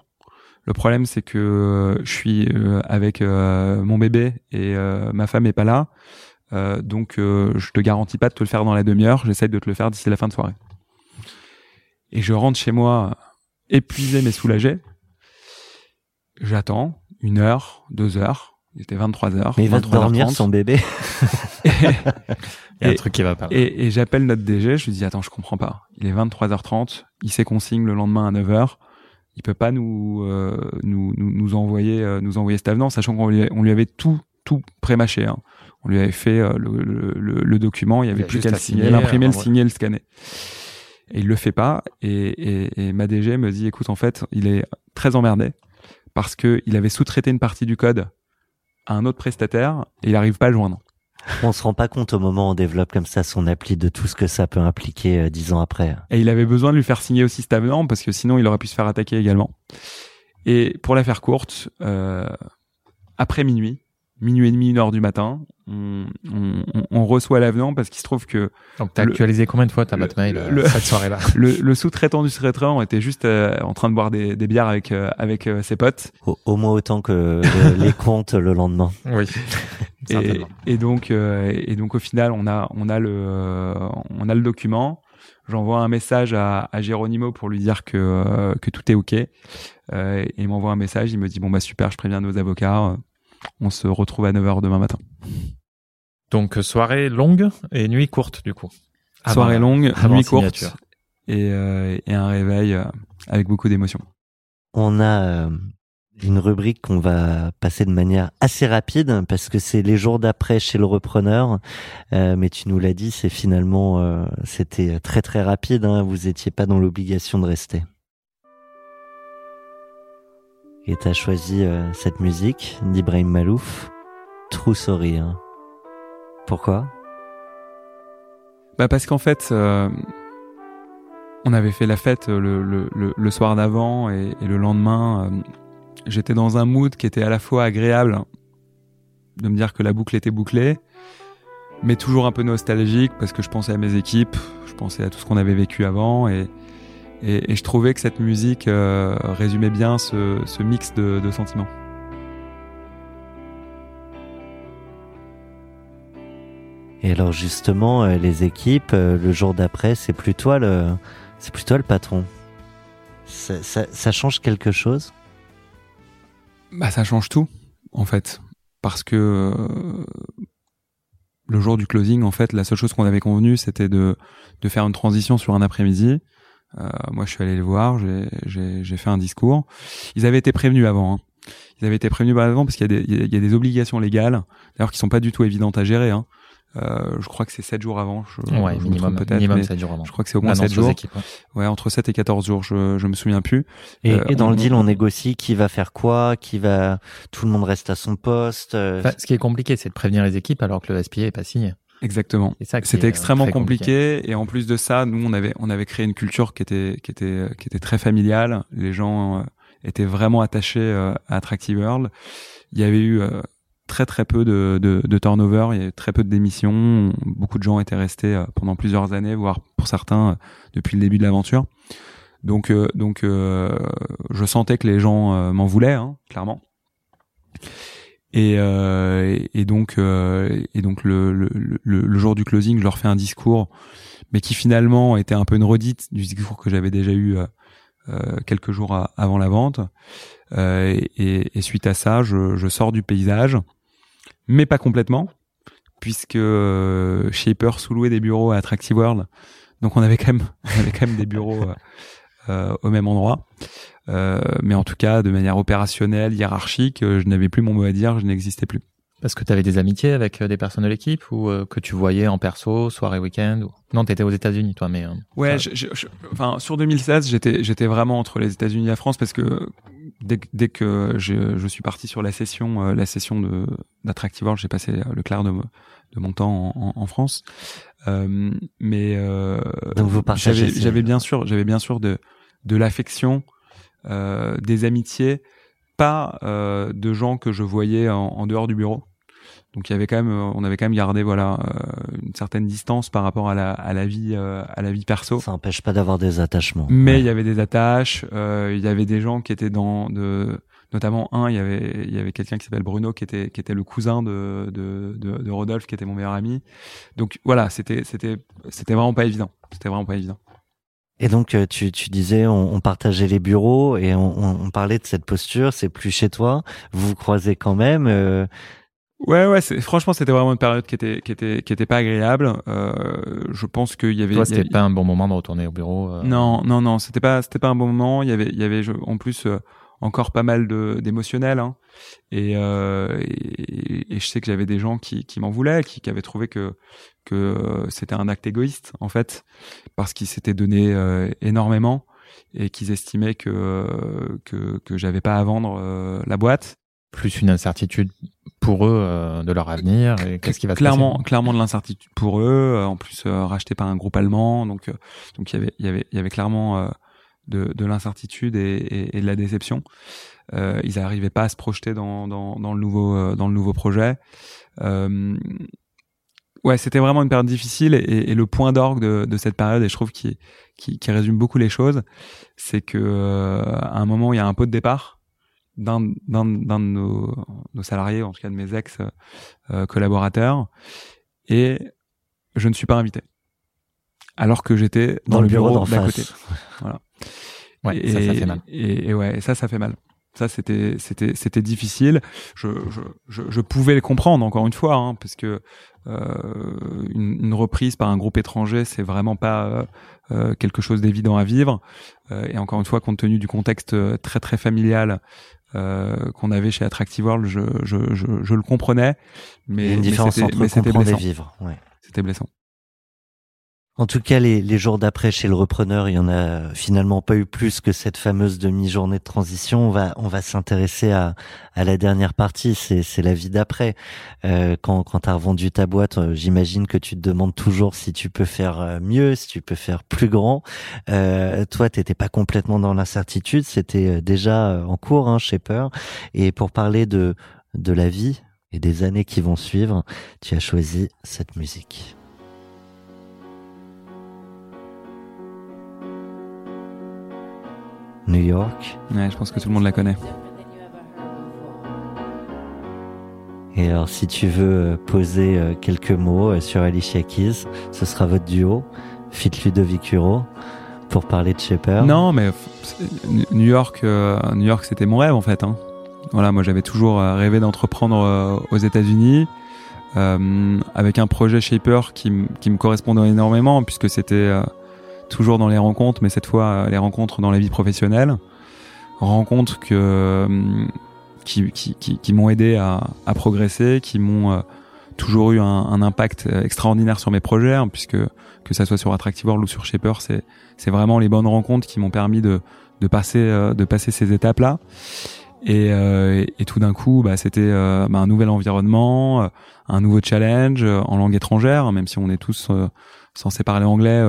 Le problème, c'est que je suis avec mon bébé et ma femme est pas là, donc je te garantis pas de te le faire dans la demi-heure. J'essaie de te le faire d'ici la fin de soirée. Et je rentre chez moi épuisé mais soulagé. J'attends une heure, deux heures. Il était 23 heures. Mais il va dormir son bébé. il y a un truc qui va pas. Et, et j'appelle notre DG, je lui dis attends, je comprends pas. Il est 23h30, il s'est consigne le lendemain à 9h. Il peut pas nous euh, nous, nous, nous envoyer euh, nous envoyer cet avenant, sachant qu'on lui, on lui avait tout tout prémâché. Hein. On lui avait fait euh, le, le, le, document, il y avait plus qu'à le signer, l'imprimer, le signer, le scanner. Et il le fait pas. Et, et, et ma DG me dit écoute en fait, il est très emmerdé parce que il avait sous-traité une partie du code à un autre prestataire et il n'arrive pas à le joindre. On se rend pas compte au moment où on développe comme ça son appli de tout ce que ça peut impliquer euh, dix ans après. Et il avait besoin de lui faire signer aussi cet avenant parce que sinon il aurait pu se faire attaquer également. Et pour la faire courte, euh, après minuit, minuit et demi, une heure du matin, on, on, on reçoit l'avenant parce qu'il se trouve que. Donc t'as actualisé combien de fois ta boîte mail euh, cette soirée-là Le, le sous-traitant du sous-traitant était juste euh, en train de boire des, des bières avec euh, avec ses potes. Au, moins autant que les comptes le lendemain. Oui. et, et, donc et donc au final on a on a le on a le document. J'envoie un message à, à Géronimo pour lui dire que que tout est ok. et il m'envoie un message. Il me dit bon bah super, je préviens nos avocats on se retrouve à 9h demain matin. Donc soirée longue et nuit courte du coup. soirée longue, nuit courte euh, et, un réveil euh, avec beaucoup d'émotions. On a euh, une rubrique qu'on va passer de manière assez rapide parce que c'est les jours d'après chez le repreneur. mais tu nous l'as dit, c'est finalement c'était très très rapide. Hein, vous étiez pas dans l'obligation de rester. Et t'as choisi euh, cette musique d'Ibrahim Malouf, Sorry. Hein. Pourquoi? Bah parce qu'en fait, euh, on avait fait la fête le, le, soir d'avant et, le lendemain, euh, j'étais dans un mood qui était à la fois agréable de me dire que la boucle était bouclée, mais toujours un peu nostalgique parce que je pensais à mes équipes, je pensais à tout ce qu'on avait vécu avant et, et, et, je trouvais que cette musique euh, résumait bien ce, ce mix de, de, sentiments. Et alors justement, euh, les équipes, euh, le jour d'après, c'est plus toi le, c'est plus toi le patron. Ça, ça, ça, change quelque chose? Bah, ça change tout, en fait, parce que le jour du closing, en fait, la seule chose qu'on avait convenu, c'était de, de faire une transition sur un après-midi euh, moi, je suis allé les voir, j'ai fait un discours. Ils avaient été prévenus avant. Hein. Ils avaient été prévenus avant parce qu'il y, y, a des obligations légales, d'ailleurs qui sont pas du tout évidentes à gérer. Hein. Euh, je crois que c'est 7 jours avant. Je, ouais, minimum, minimum 7 jours avant. Je crois que c'est au moins 7 jours. ouais. entre 7 et 14 jours, je, je me souviens plus. Et, euh, et dans le deal, on négocie qui va faire quoi, qui va, tout le monde reste à son poste. Euh. Enfin, ce qui est compliqué, c'est de prévenir les équipes alors que le SPA est pas signé. Exactement. C'était extrêmement compliqué. et en plus de ça, nous on avait on avait créé une culture qui était qui était qui était très familiale. Les gens euh, étaient vraiment attachés euh, à Attractive World. Il y avait eu euh, très très peu de, de, de, turnover, il y avait très peu de démissions. Beaucoup de gens étaient restés pendant plusieurs années, voire pour certains depuis le début de l'aventure. Donc donc je sentais que les gens m'en voulaient, hein, clairement. Et, euh, et donc, euh, le, jour du closing, je leur fais un discours, mais qui finalement était un peu une redite du discours que j'avais déjà eu euh, quelques jours avant la vente. Et, et, suite à ça, je, sors du paysage, mais pas complètement, puisque Shaper sous-louait des bureaux à Attractive World, donc on avait quand on avait quand même des bureaux au même endroit. Euh, mais en tout cas, de manière opérationnelle, hiérarchique, euh, je n'avais plus mon mot à dire, je n'existais plus. Parce que tu avais des amitiés avec euh, des personnes de l'équipe ou que tu voyais en perso, soirée, week-end ou... Non, tu étais aux États-Unis, toi, mais. ouais, enfin, sur 2016, j'étais, j'étais vraiment entre les États-Unis et la France parce que dès, dès que je, je, suis parti sur la session, la session de d'Attractive World, j'ai passé le clair de, de mon temps en, en, France. Euh, mais donc vous j'avais, j'avais bien sûr, j'avais bien sûr de de l'affection euh, des amitiés, pas euh, de gens que je voyais en, dehors du bureau. donc il y avait quand même, on avait quand même gardé voilà une certaine distance par rapport à la, à la vie, à la vie perso. Ça n'empêche pas d'avoir des attachements. Mais il y avait des attaches, il y avait des gens qui étaient dans de notamment un, il y avait il y avait quelqu'un qui s'appelle Bruno qui était qui était le cousin de, de de, de Rodolphe qui était mon meilleur ami. Donc voilà, c'était c'était c'était vraiment pas évident. C'était vraiment pas évident. Et donc euh, tu, tu disais on, on, partageait les bureaux et on, on, parlait de cette posture, c'est plus chez toi, vous vous croisez quand même. Euh... Ouais ouais, franchement c'était vraiment une période qui était qui était qui était pas agréable. Euh, je pense qu'il y avait. Toi c'était pas un bon moment de retourner au bureau. Euh... Non non non c'était pas c'était pas un bon moment. Il y avait il y avait en plus euh, encore pas mal d'émotionnel hein. et, euh, et, et je sais que j'avais des gens qui, qui m'en voulaient qui, qui avaient trouvé que que euh, c'était un acte égoïste en fait parce qu'ils s'étaient donné euh, énormément et qu'ils estimaient que euh, que que j'avais pas à vendre euh, la boîte plus une incertitude pour eux de leur avenir et qu'est-ce qui va clairement se passer? clairement de l'incertitude pour eux en plus racheté par un groupe allemand donc donc il y avait il y avait il y avait clairement de, de l'incertitude et, et, et, de la déception. Euh, ils n'arrivaient pas à se projeter dans, dans, dans, le nouveau euh, dans le nouveau projet. Euh, ouais, c'était vraiment une période difficile et, et le point d'orgue de, de, cette période, et je trouve qui, qui, qui résume beaucoup les choses, c'est que euh, à un moment il y a un pot de départ d'un d'un de nos, nos salariés, en tout cas de mes ex euh, collaborateurs, et je ne suis pas invité alors que j'étais dans, dans, le bureau, bureau d'à côté. Voilà. Ouais, et, ça, ça fait mal. Et, et ouais, ça, ça fait mal. Ça, c'était, c'était, c'était difficile. Je, je, je, je, pouvais le comprendre encore une fois, hein, parce que euh, une, une, reprise par un groupe étranger, c'est vraiment pas euh, quelque chose d'évident à vivre. Euh, et encore une fois, compte tenu du contexte très très familial euh, qu'on avait chez Attractive World, je, je, je, je le comprenais, mais, Il y a une différence mais entre c'était comprendre et blessant. vivre. Ouais. C'était blessant. En tout cas, les, les jours d'après chez le repreneur, il y en a finalement pas eu plus que cette fameuse demi-journée de transition. On va, on va s'intéresser à, à la dernière partie, c'est, la vie d'après. Euh, quand quand tu as revendu ta boîte, euh, j'imagine que tu te demandes toujours si tu peux faire euh, mieux, si tu peux faire plus grand. Euh, toi, t'étais pas complètement dans l'incertitude, c'était déjà en cours hein, chez Peur. Et pour parler de, de la vie et des années qui vont suivre, tu as choisi cette musique. New York. Ouais, je pense que tout le monde la connaît. Et alors, si tu veux poser euh, quelques mots sur Alicia Keys, ce sera votre duo, Fit Ludovic Huro, pour parler de Shaper. Non, mais New York, euh, New York, c'était mon rêve en fait. Hein. Voilà, moi j'avais toujours euh, rêvé d'entreprendre aux États-Unis. Euh, avec un projet Shaper qui, qui me correspondait énormément puisque c'était euh, toujours dans les rencontres, mais cette fois euh, les rencontres dans la vie professionnelle, rencontres que euh, qui, qui, qui, qui m'ont aidé à, à, progresser, qui m'ont euh, toujours eu un, un, impact extraordinaire sur mes projets, hein, puisque que ça soit sur Attractive World ou sur Shaper, c'est vraiment les bonnes rencontres qui m'ont permis de de passer de passer ces étapes là. Et, euh, et, tout d'un coup, bah, c'était euh, bah, un nouvel environnement, un nouveau challenge en langue étrangère, même si on est tous censés parler anglais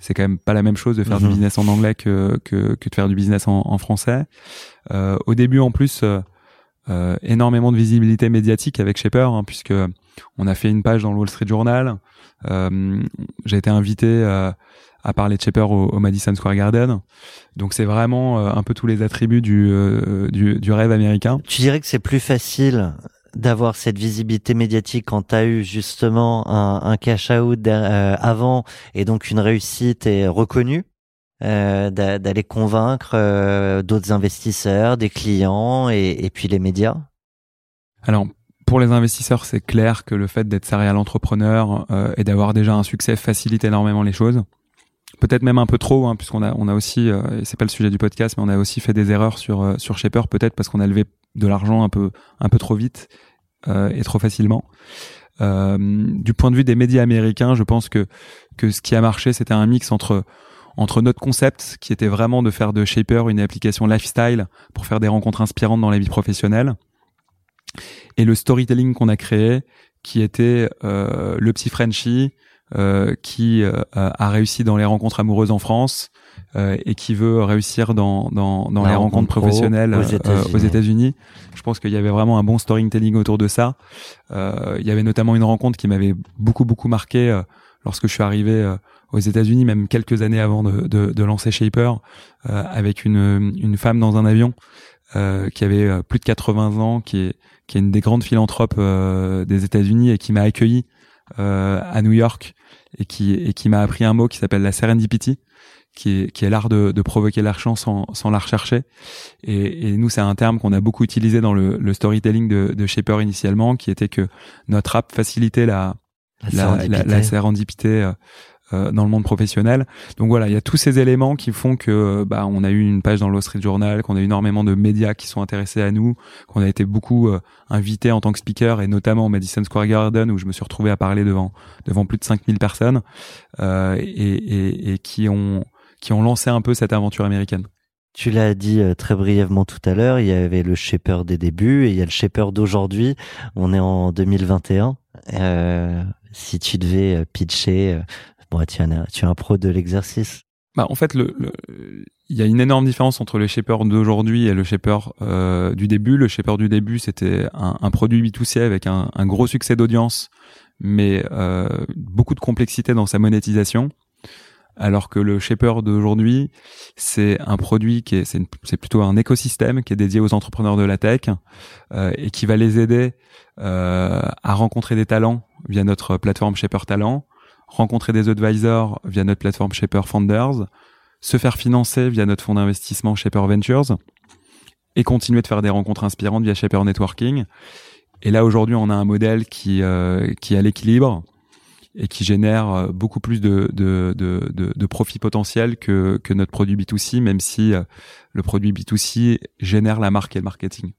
c'est quand même pas la même chose de faire Mhm. du business en anglais que, que, que de faire du business en, en français. Euh, au début, en plus, euh, euh, énormément de visibilité médiatique avec Shaper, hein, puisque on a fait une page dans le Wall Street Journal. Euh, J'ai été invité euh, à parler de Shaper au, au Madison Square Garden. Donc c'est vraiment euh, un peu tous les attributs du, du, du rêve américain. Tu dirais que c'est plus facile d'avoir cette visibilité médiatique quand tu as eu justement un, un cash out euh, avant et donc une réussite est reconnue euh, d'aller convaincre euh, d'autres investisseurs, des clients et, et, puis les médias Alors pour les investisseurs, c'est clair que le fait d'être serial entrepreneur euh, et d'avoir déjà un succès facilite énormément les choses. Peut-être même un peu trop, hein, puisqu'on a on a aussi, euh, et c'est pas le sujet du podcast, mais on a aussi fait des erreurs sur euh, sur Shaper, peut-être parce qu'on a levé de l'argent un peu un peu trop vite euh, et trop facilement. Euh, du point de vue des médias américains, je pense que que ce qui a marché, c'était un mix entre entre notre concept qui était vraiment de faire de Shaper une application lifestyle pour faire des rencontres inspirantes dans la vie professionnelle et le storytelling qu'on a créé qui était euh, le petit Frenchie qui a réussi dans les rencontres amoureuses en France et qui veut réussir dans, dans, dans les rencontres professionnelles aux États-Unis. je pense qu'il y avait vraiment un bon storytelling autour de ça. il y avait notamment une rencontre qui m'avait beaucoup beaucoup marqué lorsque je suis arrivé aux États-Unis, même quelques années avant de, de, de lancer Shaper, euh, avec une, une femme dans un avion euh, qui avait euh, plus de 80 ans, qui est, qui est une des grandes philanthropes des États-Unis et qui m'a accueilli à New York et qui, et qui m'a appris un mot qui s'appelle la serendipity, qui est, qui est l'art de, de provoquer la chance sans, sans la rechercher. Et, et nous, c'est un terme qu'on a beaucoup utilisé dans le, le storytelling de, de Shaper initialement, qui était que notre app facilitait la, la, la, la, sérendipité euh, dans le monde professionnel. Donc voilà, il y a tous ces éléments qui font que bah on a eu une page dans le Wall Street Journal, qu'on a eu énormément de médias qui sont intéressés à nous, qu'on a été beaucoup euh, invités en tant que speaker et notamment au Madison Square Garden où je me suis retrouvé à parler devant devant plus de 5000 personnes euh, et, et, et qui ont qui ont lancé un peu cette aventure américaine. Tu l'as dit euh, très brièvement tout à l'heure, il y avait le shaper des débuts et il y a le shaper d'aujourd'hui. On est en 2021. Euh, si tu devais pitcher Bon, tu, es un, tu es un pro de l'exercice. Bah, en fait, le, il y a une énorme différence entre le shaper d'aujourd'hui et le shaper euh, du début. Le shaper du début, c'était un, un, produit B2C avec un, un gros succès d'audience, mais euh, beaucoup de complexité dans sa monétisation. Alors que le shaper d'aujourd'hui, c'est un produit qui est, c'est, plutôt un écosystème qui est dédié aux entrepreneurs de la tech euh, et qui va les aider euh, à rencontrer des talents via notre plateforme Shaper Talent, rencontrer des advisors via notre plateforme Shaper Founders, se faire financer via notre fonds d'investissement Shaper Ventures et continuer de faire des rencontres inspirantes via Shaper Networking. Et là aujourd'hui, on a un modèle qui euh, qui est à l'équilibre et qui génère euh, beaucoup plus de de, de, profit potentiel que que notre produit B2C, même si euh, le produit B2C génère la marque et le marketing.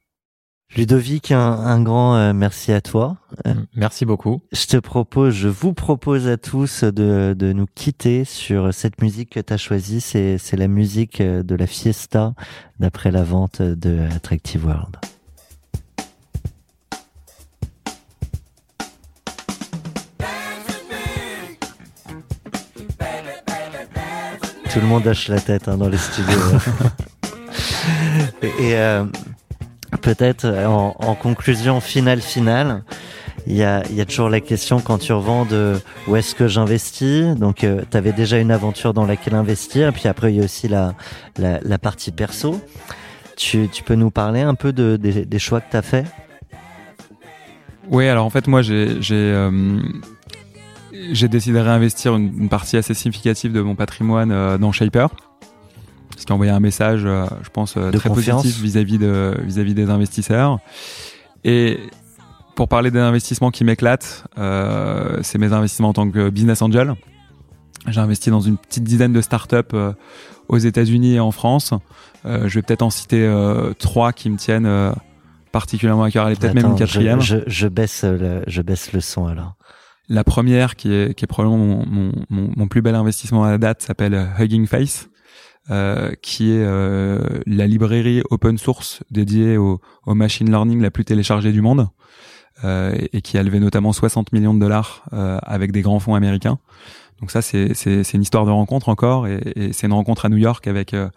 Ludovic, un, un grand euh, merci à toi. Euh, merci beaucoup. Je te propose, je vous propose à tous de, de nous quitter sur cette musique que tu as choisie. C'est, c'est la musique euh, de la fiesta d'après la vente de Attractive World. Tout le monde hoche la tête hein, dans les studios. et, et peut-être euh, en, conclusion finale finale, il y a, toujours la question quand tu revends de où est-ce que j'investis. Donc, euh, tu avais déjà une aventure dans laquelle investir. Et puis après, il y a aussi la, partie perso. Tu, peux nous parler un peu de, des, choix que tu as fait? Oui, alors en fait, moi, j'ai euh, j'ai décidé de réinvestir une, une, partie assez significative de mon patrimoine euh, dans Shaper ce qui a envoyé un message, euh, je pense, euh, très positif vis-à-vis de vis-à-vis des investisseurs. Et pour parler des investissements qui m'éclatent, euh, c'est mes investissements en tant que business angel. J'ai investi dans une petite dizaine de startups euh, aux États-Unis et en France. Euh, je vais peut-être en citer trois qui me tiennent particulièrement à cœur. Allez, peut-être même une quatrième. Je, je, je, baisse le, je baisse le son alors. La première, qui est, qui est probablement mon, mon, mon plus bel investissement à la date, s'appelle Hugging Face. Euh, qui est euh, la librairie open source dédiée au, au, machine learning la plus téléchargée du monde euh, et qui a levé notamment 60 millions de dollars euh, avec des grands fonds américains. Donc ça, c'est, une histoire de rencontre encore et, et, c'est une rencontre à New York avec euh,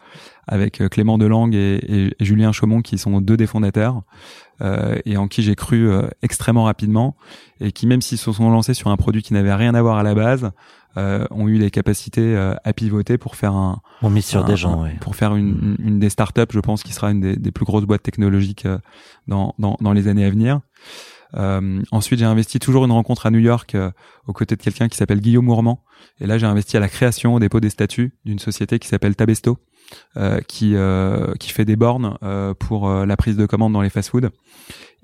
avec Clément Delangue et, et, Julien Chaumont qui sont deux des fondateurs euh, et en qui j'ai cru extrêmement rapidement et qui même s'ils se sont lancés sur un produit qui n'avait rien à voir à la base, euh, ont eu les capacités euh, à pivoter pour faire un. On mise sur des gens, ouais. Pour faire une, une, des startups, je pense, qui sera une des, des plus grosses boîtes technologiques euh, dans, dans, dans, les années à venir. Euh, ensuite, j'ai investi toujours une rencontre à New York euh, aux côtés de quelqu'un qui s'appelle Guillaume Mourmand. Et là, j'ai investi à la création, au dépôt des statuts d'une société qui s'appelle Tabesto, euh, qui qui fait des bornes pour la prise de commandes dans les fast-foods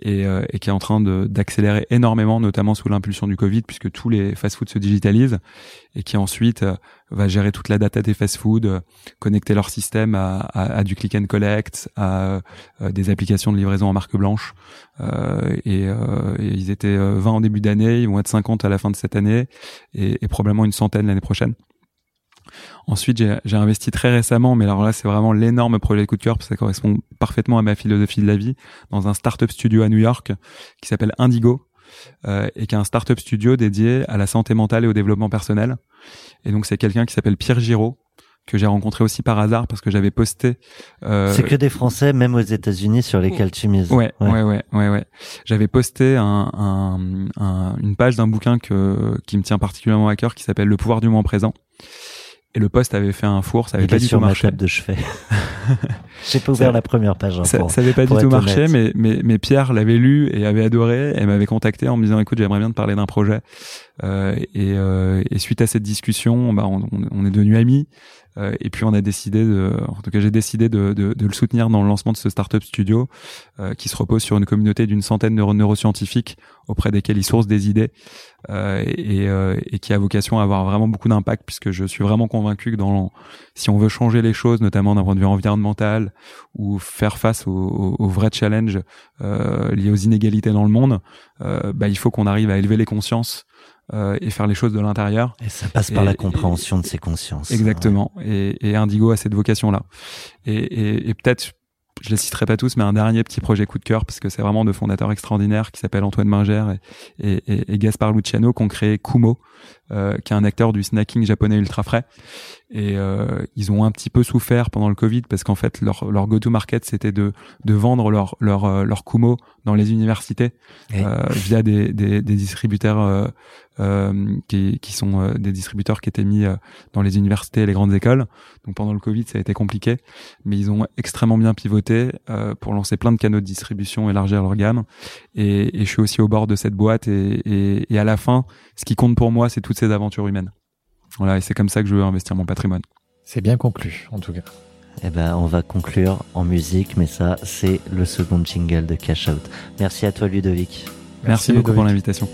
et, euh, et, qui est en train d'accélérer énormément, notamment sous l'impulsion du Covid, puisque tous les fast-foods se digitalisent, et qui ensuite euh, va gérer toute la data des fast-foods, euh, connecter leur système à, à, à, du click and collect, à des applications de livraison en marque blanche. Et, et, ils étaient 20 en début d'année, ils vont être 50 à la fin de cette année, et, et probablement une centaine l'année prochaine. Ensuite, j'ai investi très récemment, mais alors là, c'est vraiment l'énorme projet de coup de cœur, parce que ça correspond parfaitement à ma philosophie de la vie, dans un startup studio à New York qui s'appelle Indigo, euh, et qui a un startup studio dédié à la santé mentale et au développement personnel. Et donc c'est quelqu'un qui s'appelle Pierre Giraud que j'ai rencontré aussi par hasard parce que j'avais posté. Euh... C'est que des Français, même aux États-Unis, sur lesquels tu mises. Ouais, ouais, ouais, ouais, ouais. J'avais posté un, un, un, une page d'un bouquin que qui me tient particulièrement à cœur, qui s'appelle Le pouvoir du moment présent. Et le poste avait fait un four, ça avait Il pas du tout ma marché. table de chevet. J'ai pas ouvert la première page. hein, Ça, pour- ça avait pas du tout marché, mais, mais, mais Pierre l'avait lu et avait adoré et m'avait contacté en me disant écoute j'aimerais bien te parler d'un projet. Euh, et, euh, et suite à cette discussion, bah, on, on- on est devenus amis. Euh, et puis on a décidé de, en tout cas j'ai décidé de, de, de le soutenir dans le lancement de ce startup studio euh, qui se repose sur une communauté d'une centaine de neuroscientifiques auprès desquels il source des idées euh, et, euh, et qui a vocation à avoir vraiment beaucoup d'impact puisque je suis vraiment convaincu que dans si on veut changer les choses, notamment d'un point de vue environnemental ou faire face aux, aux- vrais challenges euh, liés aux inégalités dans le monde, euh, bah, il faut qu'on arrive à élever les consciences euh, et faire les choses de l'intérieur. Et ça passe par Et- la compréhension de ses consciences. Exactement. Et, et Indigo a cette vocation-là. Et, et, et peut-être, je les citerai pas tous, mais un dernier petit projet coup de cœur, parce que c'est vraiment de fondateurs extraordinaires qui s'appellent Antoine Mingère et, et, et, et Gaspard Luciano, qui ont créé Kumo, euh, qui est un acteur du snacking japonais ultra frais. Et euh, ils ont un petit peu souffert pendant le Covid parce qu'en fait leur, leur go-to-market c'était de, de vendre leur, leur, euh, leur Kumo dans les universités euh, via des, des, des distributeurs euh, qui, qui sont euh, des distributeurs qui étaient mis euh, dans les universités et les grandes écoles. Donc pendant le Covid, ça a été compliqué, mais ils ont extrêmement bien pivoté euh, pour lancer plein de canaux de distribution, élargir leur gamme. Et, et je suis aussi au bord de cette boîte. Et, et, et à la fin, ce qui compte pour moi, c'est toutes ces aventures humaines. Voilà, et c'est comme ça que je veux investir mon patrimoine. C'est bien conclu, en tout cas. Eh ben, on va conclure en musique, mais ça, c'est le second jingle de Cash Out. Merci à toi, Ludovic. Merci, beaucoup pour l'invitation.